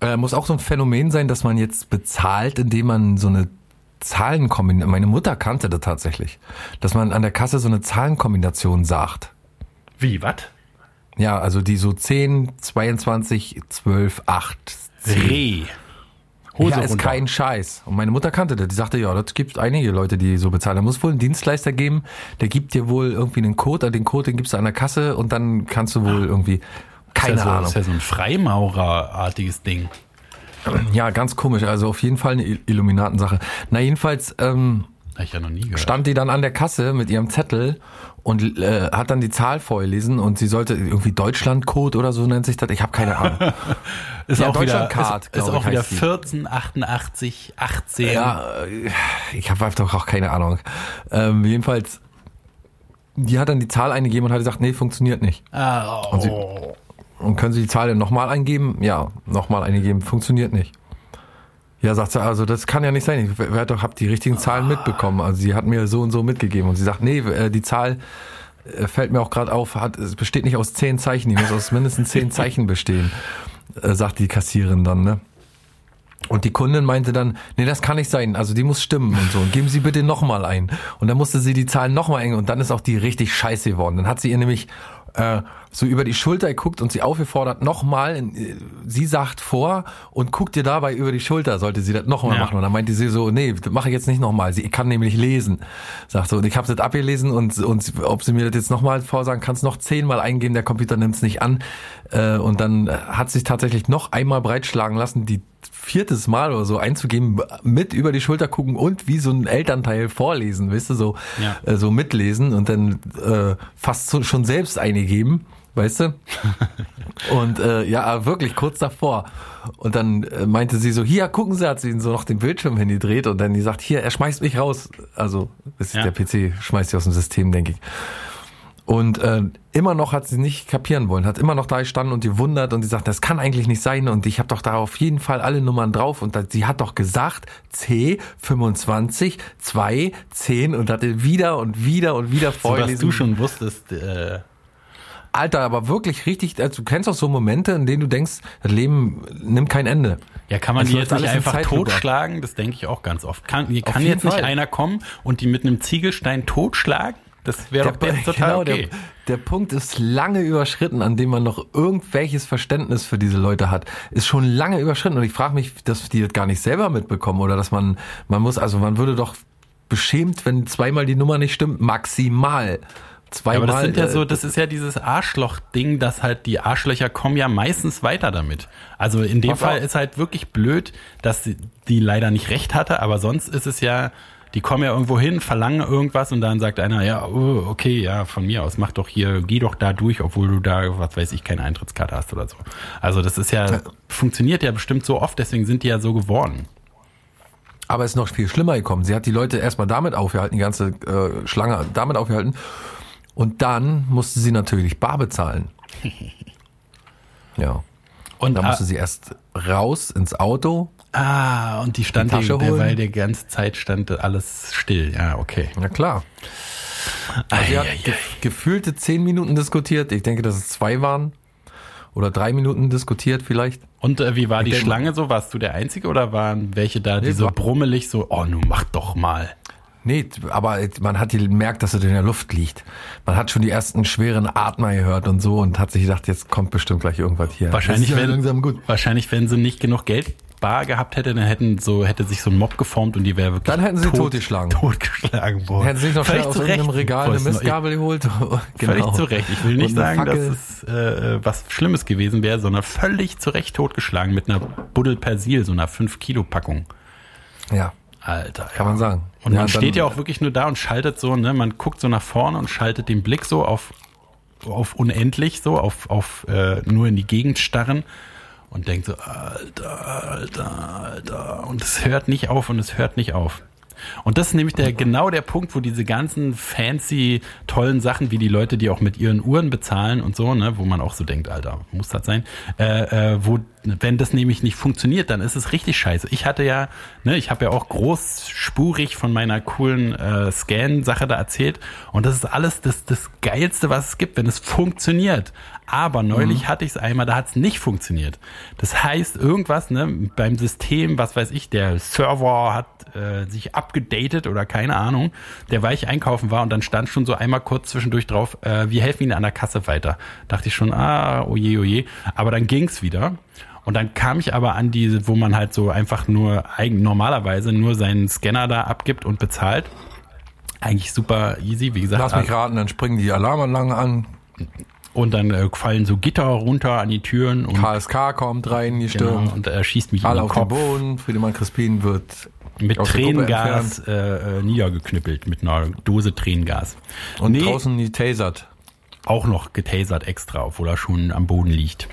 Äh, muss auch so ein Phänomen sein, dass man jetzt bezahlt, indem man so eine Zahlenkombination, meine Mutter kannte das tatsächlich, dass man an der Kasse so eine Zahlenkombination sagt. Wie, was? Ja, also die so 10, 22, 12, 8, 10. Reh. Hose ja, ist runter. kein Scheiß. Und meine Mutter kannte das. Die sagte, ja, das gibt einige Leute, die so bezahlen. Da muss wohl einen Dienstleister geben, der gibt dir wohl irgendwie einen Code, den Code, den gibst du an der Kasse und dann kannst du wohl irgendwie, keine ist ja so, Ahnung. ist ja so ein Freimaurerartiges Ding. Ja, ganz komisch. Also auf jeden Fall eine Il- Illuminatensache. Na, jedenfalls ähm, ich ja noch nie gehört. stand die dann an der Kasse mit ihrem Zettel und äh, hat dann die Zahl vorgelesen und sie sollte irgendwie Deutschlandcode oder so nennt sich das. Ich habe keine Ahnung. ist Ja, auch wieder, ist, ist auch wieder heißt die. 14, 88, 18. Ja, äh, ich habe einfach auch keine Ahnung. Ähm, jedenfalls, die hat dann die Zahl eingegeben und hat gesagt, nee, funktioniert nicht. Ah, oh. Und können Sie die Zahl denn nochmal eingeben? Ja, nochmal eingeben, funktioniert nicht. Ja, sagt sie, also das kann ja nicht sein. Ich werde doch, hab die richtigen Zahlen mitbekommen. Also sie hat mir so und so mitgegeben. Und sie sagt, nee, äh, die Zahl äh, fällt mir auch gerade auf, hat, es besteht nicht aus zehn Zeichen, die muss aus mindestens zehn Zeichen bestehen, äh, sagt die Kassierin dann, ne? Und die Kundin meinte dann, nee, das kann nicht sein, also die muss stimmen und so. Und geben Sie bitte nochmal ein. Und dann musste sie die Zahlen nochmal eng und dann ist auch die richtig scheiße geworden. Dann hat sie ihr nämlich äh, so über die Schulter geguckt und sie aufgefordert, nochmal, äh, sie sagt vor und guckt ihr dabei über die Schulter, sollte sie das nochmal ja. machen. Und dann meinte sie so, nee, das mache ich jetzt nicht nochmal, sie kann nämlich lesen. Sagt so, und ich habe das abgelesen und, und ob sie mir das jetzt nochmal vorsagen, kann es noch zehnmal eingehen, der Computer nimmt es nicht an. Äh, und dann hat sich tatsächlich noch einmal breitschlagen lassen, die viertes Mal oder so einzugeben, mit über die Schulter gucken und wie so ein Elternteil vorlesen, weißt du, so, ja. äh, so mitlesen und dann äh, fast so, schon selbst eingeben, weißt du? und äh, ja, wirklich kurz davor. Und dann äh, meinte sie so, hier, gucken Sie, hat sie ihn so noch den Bildschirm hingedreht und dann die sagt, hier, er schmeißt mich raus. Also, ist ja. der PC schmeißt sie aus dem System, denke ich. Und äh, immer noch hat sie nicht kapieren wollen, hat immer noch da gestanden und die wundert und die sagt, das kann eigentlich nicht sein und ich habe doch da auf jeden Fall alle Nummern drauf und sie hat doch gesagt C 25 2 10 und hatte wieder und wieder und wieder vorgelesen. So, was du schon wusstest. Äh Alter, aber wirklich richtig, also du kennst auch so Momente, in denen du denkst, das Leben nimmt kein Ende. Ja, kann man die jetzt nicht einfach totschlagen? Das denke ich auch ganz oft. Kann, kann jetzt Fall. nicht einer kommen und die mit einem Ziegelstein totschlagen? Das wäre doch jetzt total genau, okay. Der, der, Punkt ist lange überschritten, an dem man noch irgendwelches Verständnis für diese Leute hat. Ist schon lange überschritten und ich frage mich, dass die das gar nicht selber mitbekommen oder dass man, man muss, also man würde doch beschämt, wenn zweimal die Nummer nicht stimmt, maximal. Zweimal, ja, aber das sind ja so, das ist ja dieses Arschloch-Ding, dass halt die Arschlöcher kommen ja meistens weiter damit. Also in dem Fall ist halt wirklich blöd, dass die leider nicht recht hatte, aber sonst ist es ja, die kommen ja irgendwo hin, verlangen irgendwas und dann sagt einer, ja, oh, okay, ja, von mir aus, mach doch hier, geh doch da durch, obwohl du da, was weiß ich, keine Eintrittskarte hast oder so. Also das ist ja, funktioniert ja bestimmt so oft, deswegen sind die ja so geworden. Aber es ist noch viel schlimmer gekommen. Sie hat die Leute erstmal damit aufgehalten, die ganze äh, Schlange damit aufgehalten. Und dann musste sie natürlich bar bezahlen. ja. Und dann musste sie erst raus ins Auto, Ah, und die stand die der, weil die ganze Zeit stand alles still. Ja, okay. Na klar. Also sie hat ge gefühlte zehn Minuten diskutiert. Ich denke, dass es zwei waren. Oder drei Minuten diskutiert vielleicht. Und äh, wie war ich die Schlange so? Warst du der Einzige oder waren welche da, die nee, so brummelig so, oh, nun mach doch mal. Nee, aber man hat gemerkt, dass es in der Luft liegt. Man hat schon die ersten schweren Atmer gehört und so und hat sich gedacht, jetzt kommt bestimmt gleich irgendwas hier. Wahrscheinlich, ja wenn, wahrscheinlich, wenn sie nicht genug Geld bar gehabt hätte, dann hätten so, hätte sich so ein Mob geformt und die wäre wirklich. Dann hätten sie tot, totgeschlagen. Totgeschlagen worden. Hätten sie sich noch schnell aus irgendeinem Regal eine Mistgabel geholt. genau. Völlig zu Recht. Ich will nicht sagen, dass es äh, was Schlimmes gewesen wäre, sondern völlig zu Recht totgeschlagen mit einer Buddel Persil, so einer 5 Kilo Packung. Ja. Alter. Kann man sagen. Und ja, man steht ja auch wirklich nur da und schaltet so, ne, man guckt so nach vorne und schaltet den Blick so auf, auf unendlich, so, auf, auf äh, nur in die Gegend starren und denkt so, Alter, Alter, Alter. Und es hört nicht auf und es hört nicht auf. Und das ist nämlich der, genau der Punkt, wo diese ganzen fancy, tollen Sachen, wie die Leute, die auch mit ihren Uhren bezahlen und so, ne, wo man auch so denkt, Alter, muss das sein, äh, äh, wo, wenn das nämlich nicht funktioniert, dann ist es richtig scheiße. Ich hatte ja, ne, ich habe ja auch großspurig von meiner coolen äh, Scan-Sache da erzählt und das ist alles das, das Geilste, was es gibt, wenn es funktioniert. Aber neulich mhm. hatte ich es einmal, da hat es nicht funktioniert. Das heißt, irgendwas ne, beim System, was weiß ich, der Server hat äh, sich abgedatet oder keine Ahnung, der weil ich einkaufen war und dann stand schon so einmal kurz zwischendurch drauf, äh, wir helfen Ihnen an der Kasse weiter. Dachte ich schon, ah, oje, oje. Aber dann ging's wieder. Und dann kam ich aber an diese, wo man halt so einfach nur eigen, normalerweise nur seinen Scanner da abgibt und bezahlt. Eigentlich super easy, wie gesagt. Lass mich raten, dann springen die Alarmanlagen an. Und dann äh, fallen so Gitter runter an die Türen. Und KSK kommt rein, die genau, Stirn. und er schießt mich Alle auf Kopf. den Boden. Friedemann Crispin wird mit Tränengas äh, äh, niedergeknüppelt, mit einer Dose Tränengas. Und nee, draußen getasert. Auch noch getasert extra, obwohl er schon am Boden liegt.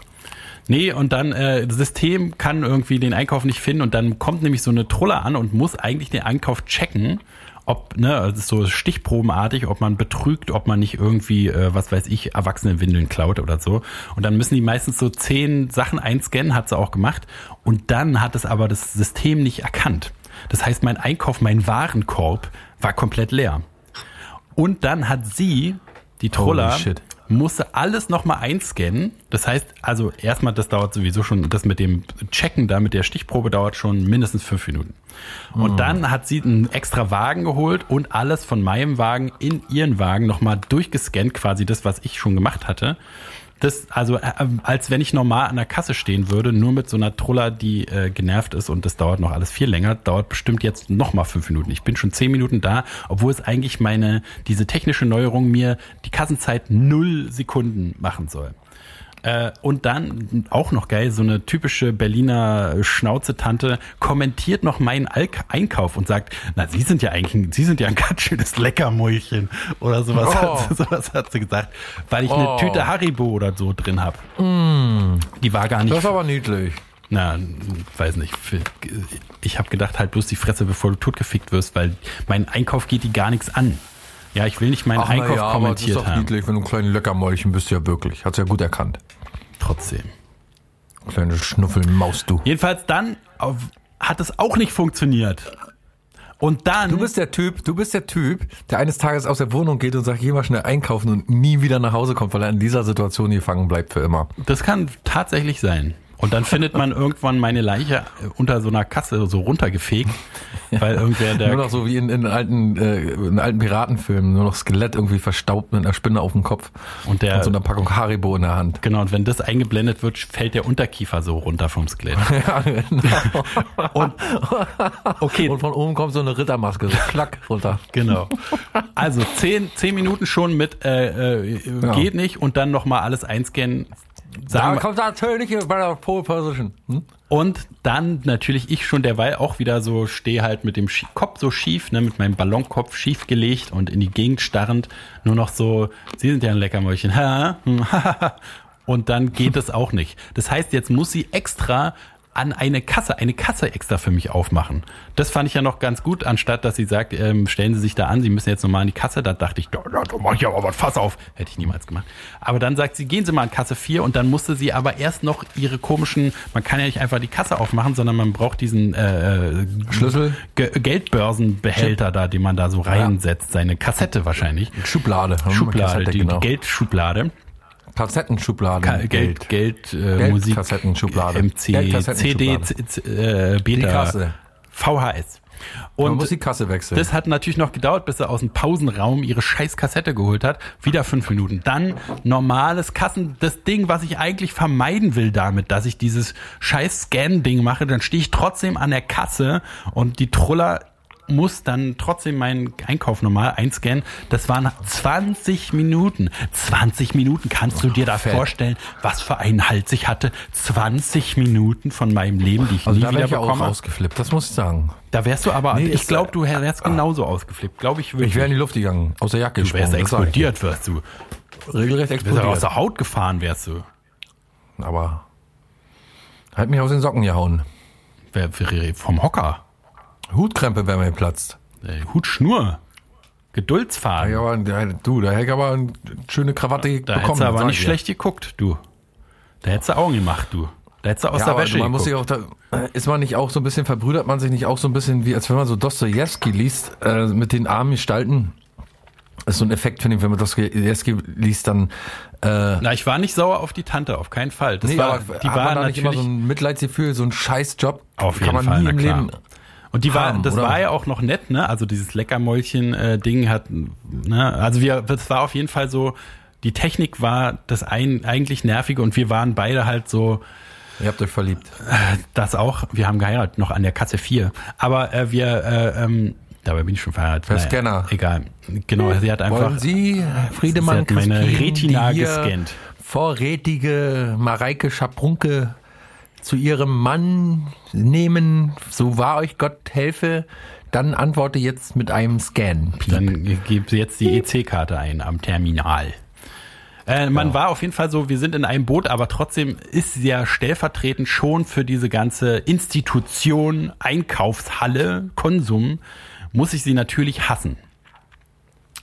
Nee, und dann äh, das System kann irgendwie den Einkauf nicht finden und dann kommt nämlich so eine Trulle an und muss eigentlich den Einkauf checken ob, ne, so stichprobenartig, ob man betrügt, ob man nicht irgendwie, äh, was weiß ich, Erwachsenenwindeln klaut oder so. Und dann müssen die meistens so zehn Sachen einscannen, hat sie auch gemacht. Und dann hat es aber das System nicht erkannt. Das heißt, mein Einkauf, mein Warenkorb war komplett leer. Und dann hat sie Die Troller. Musste alles nochmal einscannen. Das heißt, also erstmal, das dauert sowieso schon, das mit dem Checken da, mit der Stichprobe dauert schon mindestens fünf Minuten. Und dann hat sie einen extra Wagen geholt und alles von meinem Wagen in ihren Wagen nochmal durchgescannt, quasi das, was ich schon gemacht hatte. Das, also, äh, als wenn ich normal an der Kasse stehen würde, nur mit so einer Troller, die äh, genervt ist und das dauert noch alles viel länger, dauert bestimmt jetzt noch mal fünf Minuten. Ich bin schon zehn Minuten da, obwohl es eigentlich meine, diese technische Neuerung mir die Kassenzeit null Sekunden machen soll. Äh, und dann auch noch geil, so eine typische Berliner Schnauzetante kommentiert noch meinen Alk Einkauf und sagt, na, Sie sind ja eigentlich, ein, Sie sind ja ein ganz schönes Leckermäulchen oder sowas, Oh. hat, sie- sowas hat sie gesagt, weil ich eine Oh. Tüte Haribo oder so drin habe. Die war gar nicht, Das ist aber niedlich. na, weiß nicht. Ich habe gedacht, halt bloß die Fresse, bevor du totgefickt wirst, weil mein Einkauf geht die gar nichts an. Ja, ich will nicht meinen Ach, Einkauf ja, aber das ist kommentiert doch niedlich, wenn du ein kleines Leckermäulchen bist, ja wirklich. Hat's ja gut erkannt. Trotzdem. Kleine Schnuffelmaus, du. Jedenfalls dann auf, hat es auch nicht funktioniert. Und dann. Du bist der Typ, du bist der Typ, der eines Tages aus der Wohnung geht und sagt, geh mal schnell einkaufen und nie wieder nach Hause kommt, weil er in dieser Situation gefangen bleibt für immer. das kann tatsächlich sein. Und dann findet man irgendwann meine Leiche äh, unter so einer Kasse so runtergefegt, weil irgendwer der. Nur noch so wie in, in alten, äh, in alten Piratenfilmen, nur noch Skelett irgendwie verstaubt mit einer Spinne auf dem Kopf Und der- und so einer Packung Haribo in der Hand. Genau, und wenn das eingeblendet wird, fällt der Unterkiefer so runter vom Skelett. Ja, genau. Und okay, Und von oben kommt so eine Rittermaske, so klack runter. Genau. Also zehn, zehn Minuten schon mit äh, äh, geht nicht und dann nochmal alles einscannen. Da Sagen wir, kommt natürlich bei der Pole Position. Hm? und dann natürlich ich schon derweil auch wieder so stehe halt mit dem Kopf so schief, ne, mit meinem Ballonkopf schief gelegt und in die Gegend starrend, nur noch so, Sie sind ja ein Leckermäulchen. Und dann geht es auch nicht. Das heißt, jetzt muss sie extra an eine Kasse, eine Kasse extra für mich aufmachen. Das fand ich ja noch ganz gut, anstatt dass sie sagt, ähm, stellen Sie sich da an, Sie müssen jetzt nochmal an die Kasse. Da dachte ich, da, da, da mach ich aber was Fass auf. Hätte ich niemals gemacht. Aber dann sagt sie, gehen Sie mal an Kasse 4 und dann musste sie aber erst noch ihre komischen, man kann ja nicht einfach die Kasse aufmachen, sondern man braucht diesen äh, äh, Schlüssel? Ge Geldbörsenbehälter da, den man da so reinsetzt, seine Kassette wahrscheinlich. Schublade. Schublade, Kassette, die, genau. die Geldschublade. Kassettenschublade. Ka Geld, Geld, äh, Musik, Kassettenschublade. MC, CD, äh, Beta. VHS. Man Und muss die Kasse wechseln. das hat natürlich noch gedauert, bis er aus dem Pausenraum ihre scheiß Kassette geholt hat. Wieder fünf Minuten. Dann normales Kassen, das Ding, was ich eigentlich vermeiden will damit, dass ich dieses scheiß Scan-Ding mache, dann stehe ich trotzdem an der Kasse und die Truller muss dann trotzdem meinen Einkauf normal einscannen. Das waren 20 Minuten. 20 Minuten. Kannst du dir da fett. vorstellen, was für einen Hals ich hatte? 20 Minuten von meinem Leben, die ich also nie da wäre wieder ich ja auch bekomme. ausgeflippt, das muss ich sagen. Da wärst du aber, Nee, ich glaube, du wärst genauso ausgeflippt. Glaube ich wirklich. Ich wäre in die Luft gegangen, aus der Jacke du wärst gesprungen. ich dir. explodiert, wirst du. Regelrecht Wärst du aus explodiert. der Haut gefahren, wärst du. Aber hat mich aus den Socken gehauen. Vom Hocker. Hutkrempe wäre mir geplatzt. Äh, Hutschnur. Geduldsfaden. Ja, aber, du, da hätte ich aber eine schöne Krawatte da bekommen. hättest du aber nicht schlecht geguckt, du. Da hättest du Augen gemacht, du. Da hättest du aus Ja, der Wäsche man muss geguckt. sich auch da, ist man nicht auch so ein bisschen, verbrüdert man sich nicht auch so ein bisschen, wie als wenn man so Dostoevsky liest, äh, mit den armen Gestalten. Das ist so ein Effekt, finde ich, wenn man Dostoevsky liest, dann, äh, Na, ich war nicht sauer auf die Tante, auf keinen Fall. Das nee, war, aber die war da nicht immer so ein Mitleidsgefühl, so ein Scheißjob, Auf kann jeden man Fall, nie im klar. Leben. Und die war, das oder? war ja auch noch nett, ne? Also dieses Leckermäulchen-Ding hat, ne? Also wir, das war auf jeden Fall so, die Technik war das ein, eigentlich nervige und wir waren beide halt so, Ihr habt euch verliebt. das auch, wir haben geheiratet, noch an der Kasse 4. Aber äh, wir, äh, ähm, dabei bin ich schon verheiratet. Per Scanner. Egal. Genau, sie hat einfach, Wollen Sie, Friedemann Sie hat meine Crispin, Retina gescannt. vorrätige Mareike Schaprunke zu ihrem Mann nehmen, so wahr euch Gott helfe, dann antworte jetzt mit einem Scan. Piep. dann sie jetzt die EC-Karte ein am Terminal. Äh, man war auf jeden Fall so, wir sind in einem Boot, aber trotzdem ist sie ja stellvertretend schon für diese ganze Institution, Einkaufshalle, Konsum, muss ich sie natürlich hassen.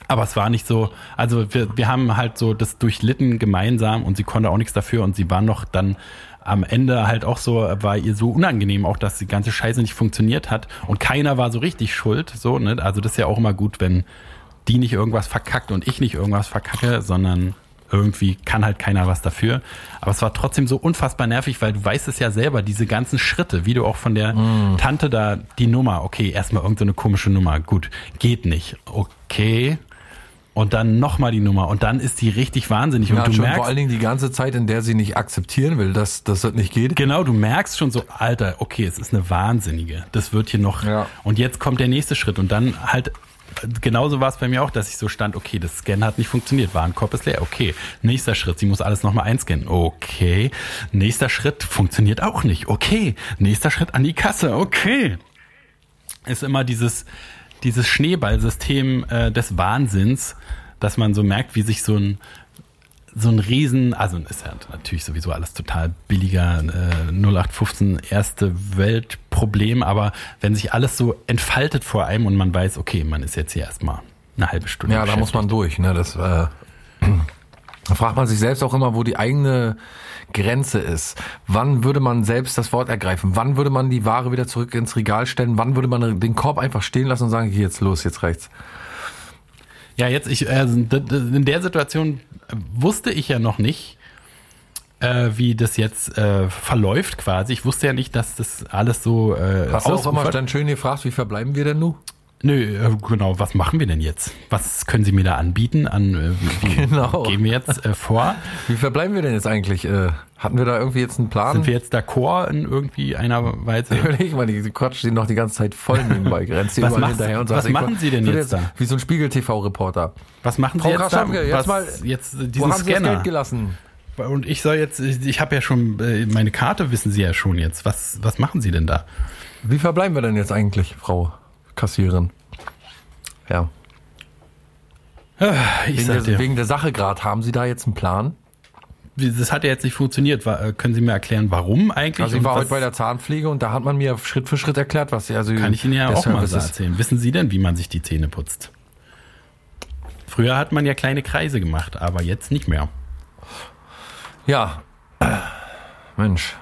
Aber es war nicht so, also wir, wir haben halt so das durchlitten gemeinsam und sie konnte auch nichts dafür und sie war noch dann am Ende halt auch so, war ihr so unangenehm auch, dass die ganze Scheiße nicht funktioniert hat und keiner war so richtig schuld, so, ne? Also das ist ja auch immer gut, wenn die nicht irgendwas verkackt und ich nicht irgendwas verkacke, sondern irgendwie kann halt keiner was dafür. Aber es war trotzdem so unfassbar nervig, weil du weißt es ja selber, diese ganzen Schritte, wie du auch von der mm. Tante da die Nummer, okay, erstmal irgendeine so komische Nummer, gut, geht nicht, okay. Und dann nochmal die Nummer und dann ist die richtig wahnsinnig. Ja, und du schon merkst, vor allen Dingen die ganze Zeit, in der sie nicht akzeptieren will, dass, dass das nicht geht. Genau, du merkst schon so, Alter, okay, es ist eine Wahnsinnige. Das wird hier noch. Ja. Und jetzt kommt der nächste Schritt und dann halt genauso war es bei mir auch, dass ich so stand, okay, das Scan hat nicht funktioniert, Warenkorb ist leer, okay. Nächster Schritt, sie muss alles nochmal einscannen, okay. Nächster Schritt funktioniert auch nicht, okay. Nächster Schritt an die Kasse, okay. Ist immer dieses, dieses Schneeballsystem äh, des Wahnsinns, dass man so merkt, wie sich so ein so ein Riesen, also ist ja natürlich sowieso alles total billiger, äh, 0815 erste Weltproblem, aber wenn sich alles so entfaltet vor einem und man weiß, okay, man ist jetzt hier erstmal eine halbe Stunde. Ja, da muss man durch, ne? Das äh, da fragt man sich selbst auch immer, wo die eigene Grenze ist. Wann würde man selbst das Wort ergreifen? Wann würde man die Ware wieder zurück ins Regal stellen? Wann würde man den Korb einfach stehen lassen und sagen, hier jetzt los, jetzt rechts? Ja, jetzt ich also in der Situation wusste ich ja noch nicht, äh, wie das jetzt äh, verläuft quasi. Ich wusste ja nicht, dass das alles so äh, Hast du auch immer dann schön gefragt, wie verbleiben wir denn nun? Nö, äh, genau, was machen wir denn jetzt? Was können Sie mir da anbieten? An, äh, wie, Genau. gehen wir jetzt äh, vor? Wie verbleiben wir denn jetzt eigentlich? Äh, hatten wir da irgendwie jetzt einen Plan? Sind wir jetzt d'accord in irgendwie einer Weise? Überleg mal, die quatscht die noch die ganze Zeit voll nebenbei, grenzt Was überall hinterher und was sagt, ich machen Sie denn jetzt da? Wie so ein Spiegel-TV-Reporter. Was machen Frau Sie jetzt da? Jetzt was, mal- jetzt äh, Wo diesen haben Sie das. Geld gelassen? Und ich soll jetzt, ich, ich habe ja schon, meine Karte wissen Sie ja schon jetzt. Was, was machen Sie denn da? Wie verbleiben wir denn jetzt eigentlich, Frau Kassiererin? Ja. Ich Wegen der, wegen der Sache gerade, haben Sie da jetzt einen Plan? das hat ja jetzt nicht funktioniert. War, äh, können Sie mir erklären, warum eigentlich? Also ich war heute bei der Zahnpflege und da hat man mir Schritt für Schritt erklärt, was sie also Kann ich Ihnen ja auch mal so erzählen. Wissen Sie denn, wie man sich die Zähne putzt? Früher hat man ja kleine Kreise gemacht, aber jetzt nicht mehr. Ja. Mensch.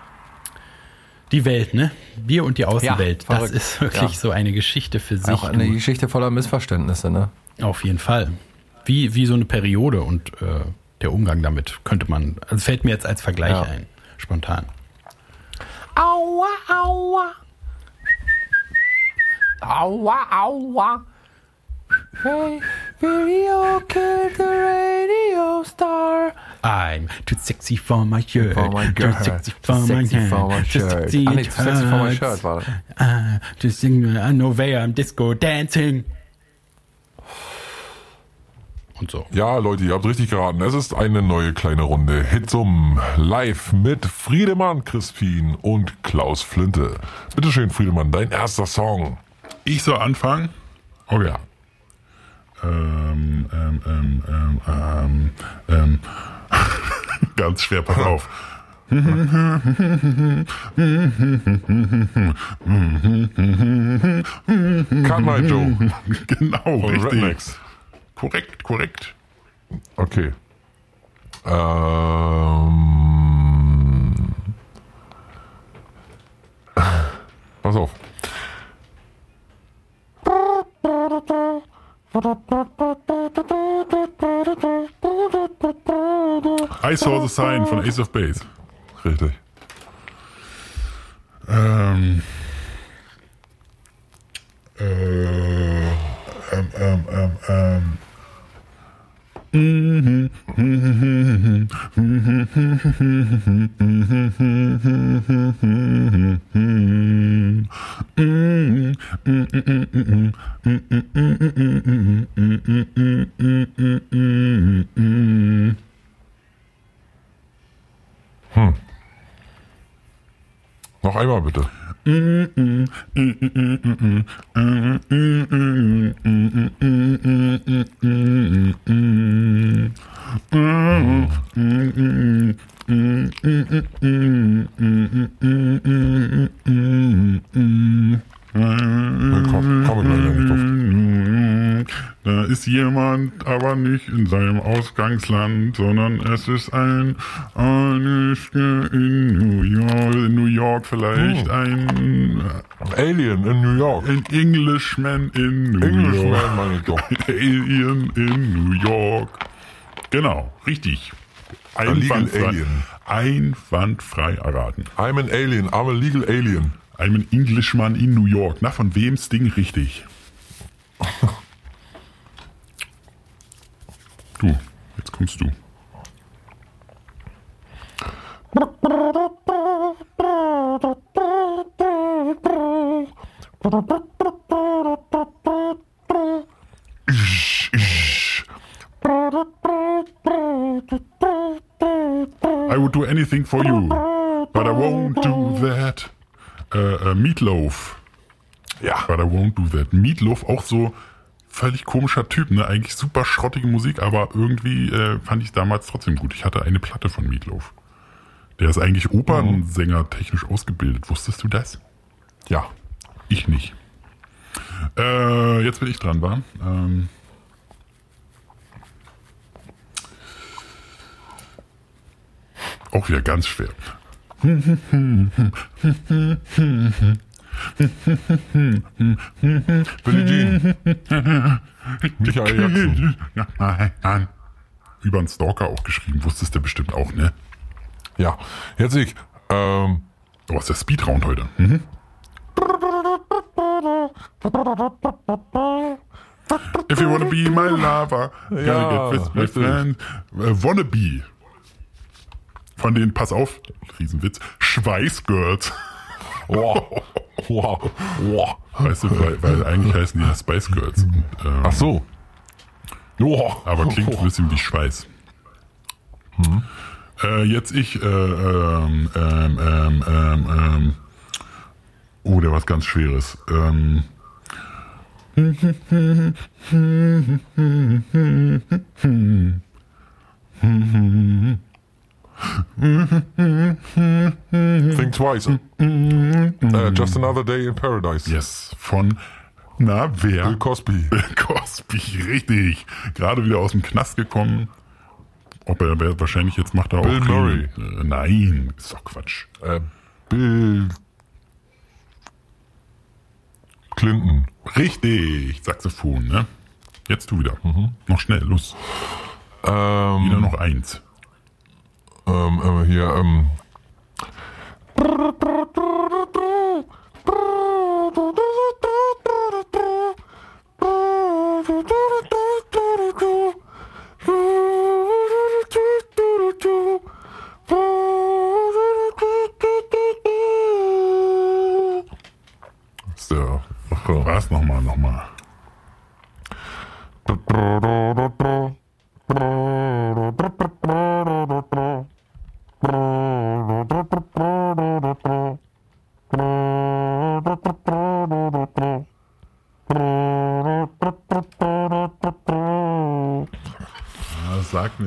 Die Welt, ne? Wir und die Außenwelt. Ja, das ist wirklich Ja. so eine Geschichte für sich. Auch eine. Geschichte voller Missverständnisse, ne? Auf jeden Fall. Wie, wie so eine Periode und äh, der Umgang damit könnte man, also fällt mir jetzt als Vergleich Ja. ein, spontan. Aua, aua. Aua, aua. Hey, video kill the radio star. I'm too sexy for my shirt. For my girl. Too sexy Too for my sexy hand. for my Too shirt. sexy Ah, nee, too sexy for my shirt war das. Ah, to sing, I know where I'm disco dancing. Und so. Ja, Leute, ihr habt richtig geraten. Es ist eine neue kleine Runde Hitsum live mit Friedemann Crispin und Klaus Flinte. Bitteschön, Friedemann, dein erster Song. Ich soll anfangen? Okay. Ja. Ähm, ähm, ähm, ähm, ähm, ähm. Ganz schwer, pass auf. Night Joe Genau, von richtig. Rednecks. Korrekt, korrekt. Okay. Ähm. Pass auf. I saw the sign von Ace of Base. Richtig. Ähm. Äh, eh, ähm, ähm, ähm, ähm. Noch einmal bitte. Komm, komm. Da ist jemand, aber nicht in seinem Ausgangsland, sondern es ist ein, in New York, in New York vielleicht, Oh. ein, Alien in New York. ein Englishman in New Englishman, York. meine ich doch. Alien in New York. Genau, richtig. Einwandfrei, einwandfrei erraten. I'm an alien, I'm a legal alien. Ein Englishman in New York. Na, von wem's Ding richtig? Du, jetzt kommst du. I would do anything for you, but I won't do that. Äh, äh, Meatloaf. Ja. But I won't do that. Meatloaf auch so völlig komischer Typ, ne? Eigentlich super schrottige Musik, aber irgendwie äh, fand ich damals trotzdem gut. Ich hatte eine Platte von Meatloaf. Der ist eigentlich Opernsänger technisch ausgebildet. Wusstest du das? Ja. Ich nicht. Äh, jetzt bin ich dran, war. Ähm, auch wieder ganz schwer. Jean. Michael Jackson. Über einen Stalker auch geschrieben. Wusstest du bestimmt auch, ne? Ja. Jetzt ich. Ähm, Du hast der Speedround heute. Mhm. If you wanna be my lover, gotta Ja, get with my friend. Äh, wannabe. Von denen, pass auf, Riesenwitz, Schweißgirls. wow. Wow. Wow. Weißt du, weil, weil eigentlich heißen die ja Spice Girls. Und, ähm, Ach so. Wow. aber klingt ein bisschen wie Schweiß. Äh, jetzt ich, äh, ähm, ähm, ähm, ähm, ähm, oh, der was ganz Schweres. Ähm, Think twice. Äh, just another day in paradise. yes, von, na, wer? Bill Cosby. Bill Cosby, richtig. Gerade wieder aus dem Knast gekommen. Ob er wahrscheinlich jetzt macht er auch. Bill Murray. Äh, nein, ist doch Quatsch. Äh, Bill Clinton. Richtig, Saxophon, ne? Jetzt du wieder. Noch schnell, los. Ähm, Wieder noch eins. Ähm, äh, hier, ähm.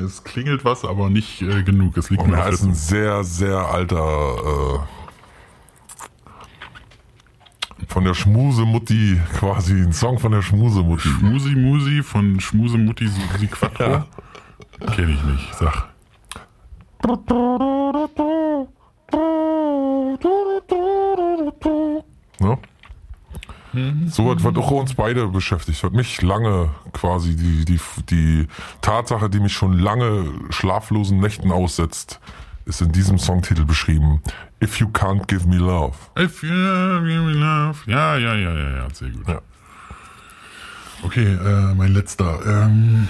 Es klingelt was, aber nicht äh, genug. Es liegt Und mir er ist ein sehr, sehr alter, äh, von der Schmusemutti, quasi ein Song von der Schmusemutti. Schmusi Musi von Schmuse Mutti Susi Quattro. Ja. Kenn ich nicht, sag. Ne? So was, was auch uns beide beschäftigt, hat mich lange quasi die, die, die Tatsache, die mich schon lange schlaflosen Nächten aussetzt, ist in diesem Songtitel beschrieben. If you can't give me love. If you give me love. Ja, ja, ja, ja, ja, sehr gut. Ja. Okay, äh, mein letzter. Ähm,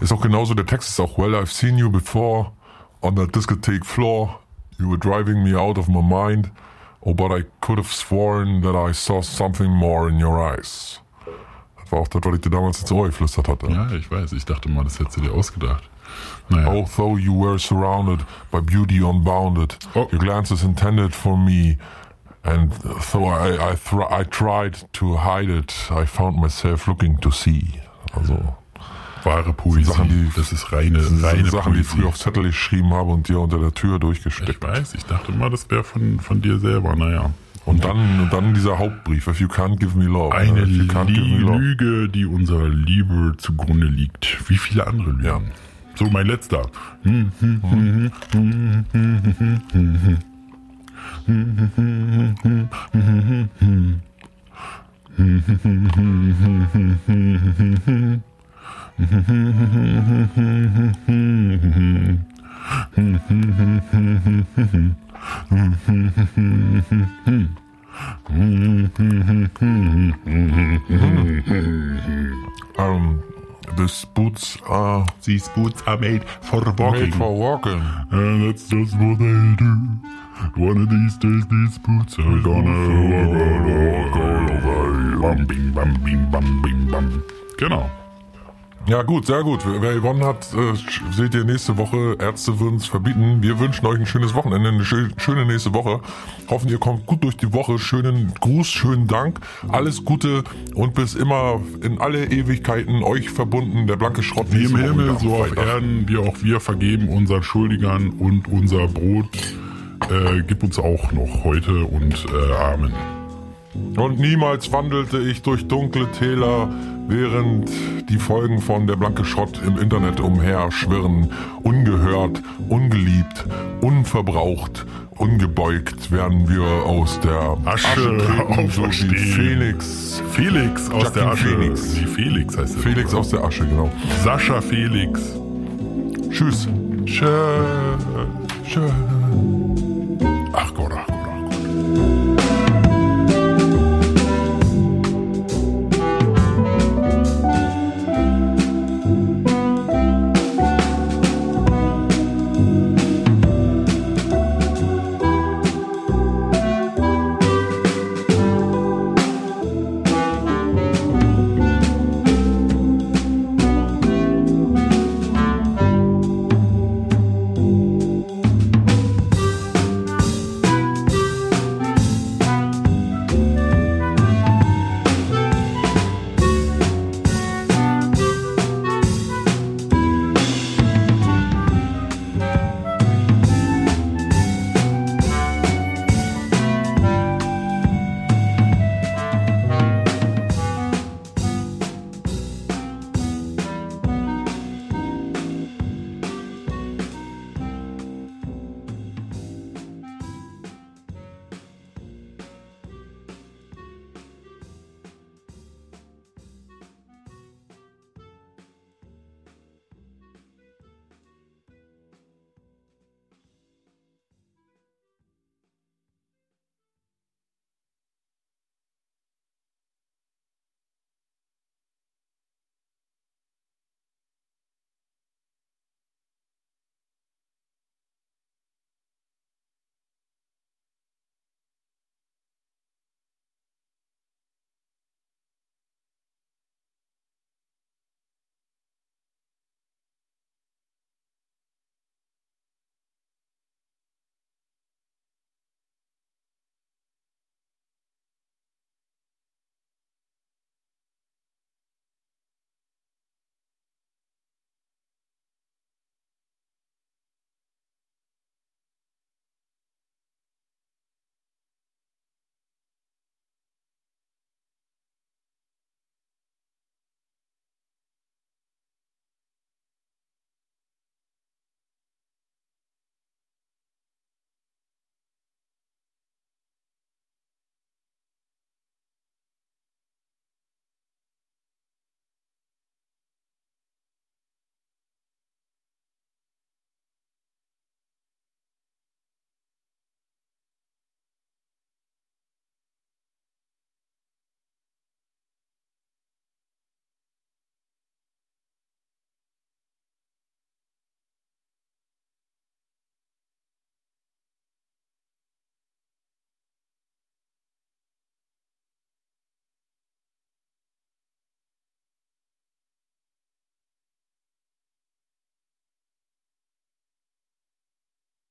Ist auch genauso, der Text ist auch, well, I've seen you before on that discotheque floor. You were driving me out of my mind. Oh, but I could have sworn that I saw something more in your eyes. Das war auch das, was ich dir damals ins Ohr geflüstert hatte. ja, ich weiß, ich dachte mal, das hättest du dir ausgedacht. Naja, Although you were surrounded by beauty unbounded, Oh. your glance is intended for me. And though I, I, I tried to hide it, I found myself looking to see. Also, wahre Poesie. Sachen, die- das ist reine, das reine Sachen, die ich Poesie. früher auf Zettel geschrieben habe und dir unter der Tür ich durchgesteckt. weiß, ich dachte mal, das wäre von, von dir selber. Naja, Und dann, und dann dieser Hauptbrief, if you can't give me love. Eine if you can't give me love. Lüge, die unserer Liebe zugrunde liegt. Wie viele andere Lügen. Ja. So, mein letzter. Um, these boots are These boots are made for walking. made for walking. And that's just what they do. One of these days, these boots are gonna walk all over you. Bam, bing, bam, bing, bam, bing, bam. Genau. Ja gut, sehr gut. Wer gewonnen hat, äh, seht ihr nächste Woche. Ärzte würden es verbieten. Wir wünschen euch ein schönes Wochenende, eine schö schöne nächste Woche. Hoffen, ihr kommt gut durch die Woche. Schönen Gruß, schönen Dank. Alles Gute und bis immer in alle Ewigkeiten euch verbunden. Der blanke Schrott. Wie im Himmel, so auf. Erden, wir auch wir vergeben unseren Schuldigern und unser Brot. Äh, gib uns auch noch heute und äh, Amen. Und niemals wandelte ich durch dunkle Täler, während die Folgen von Der blanke Schrott im Internet umherschwirren. Ungehört, ungeliebt, unverbraucht, ungebeugt werden wir aus der Asche treten, so wie. Felix. Felix aus Jacqueline der Asche. Felix. Nee, Felix heißt er. Felix aus der Asche, genau. Sascha Felix. Tschüss. Tschö. Tschö. Ach Gott, ach Gott, ach Gott.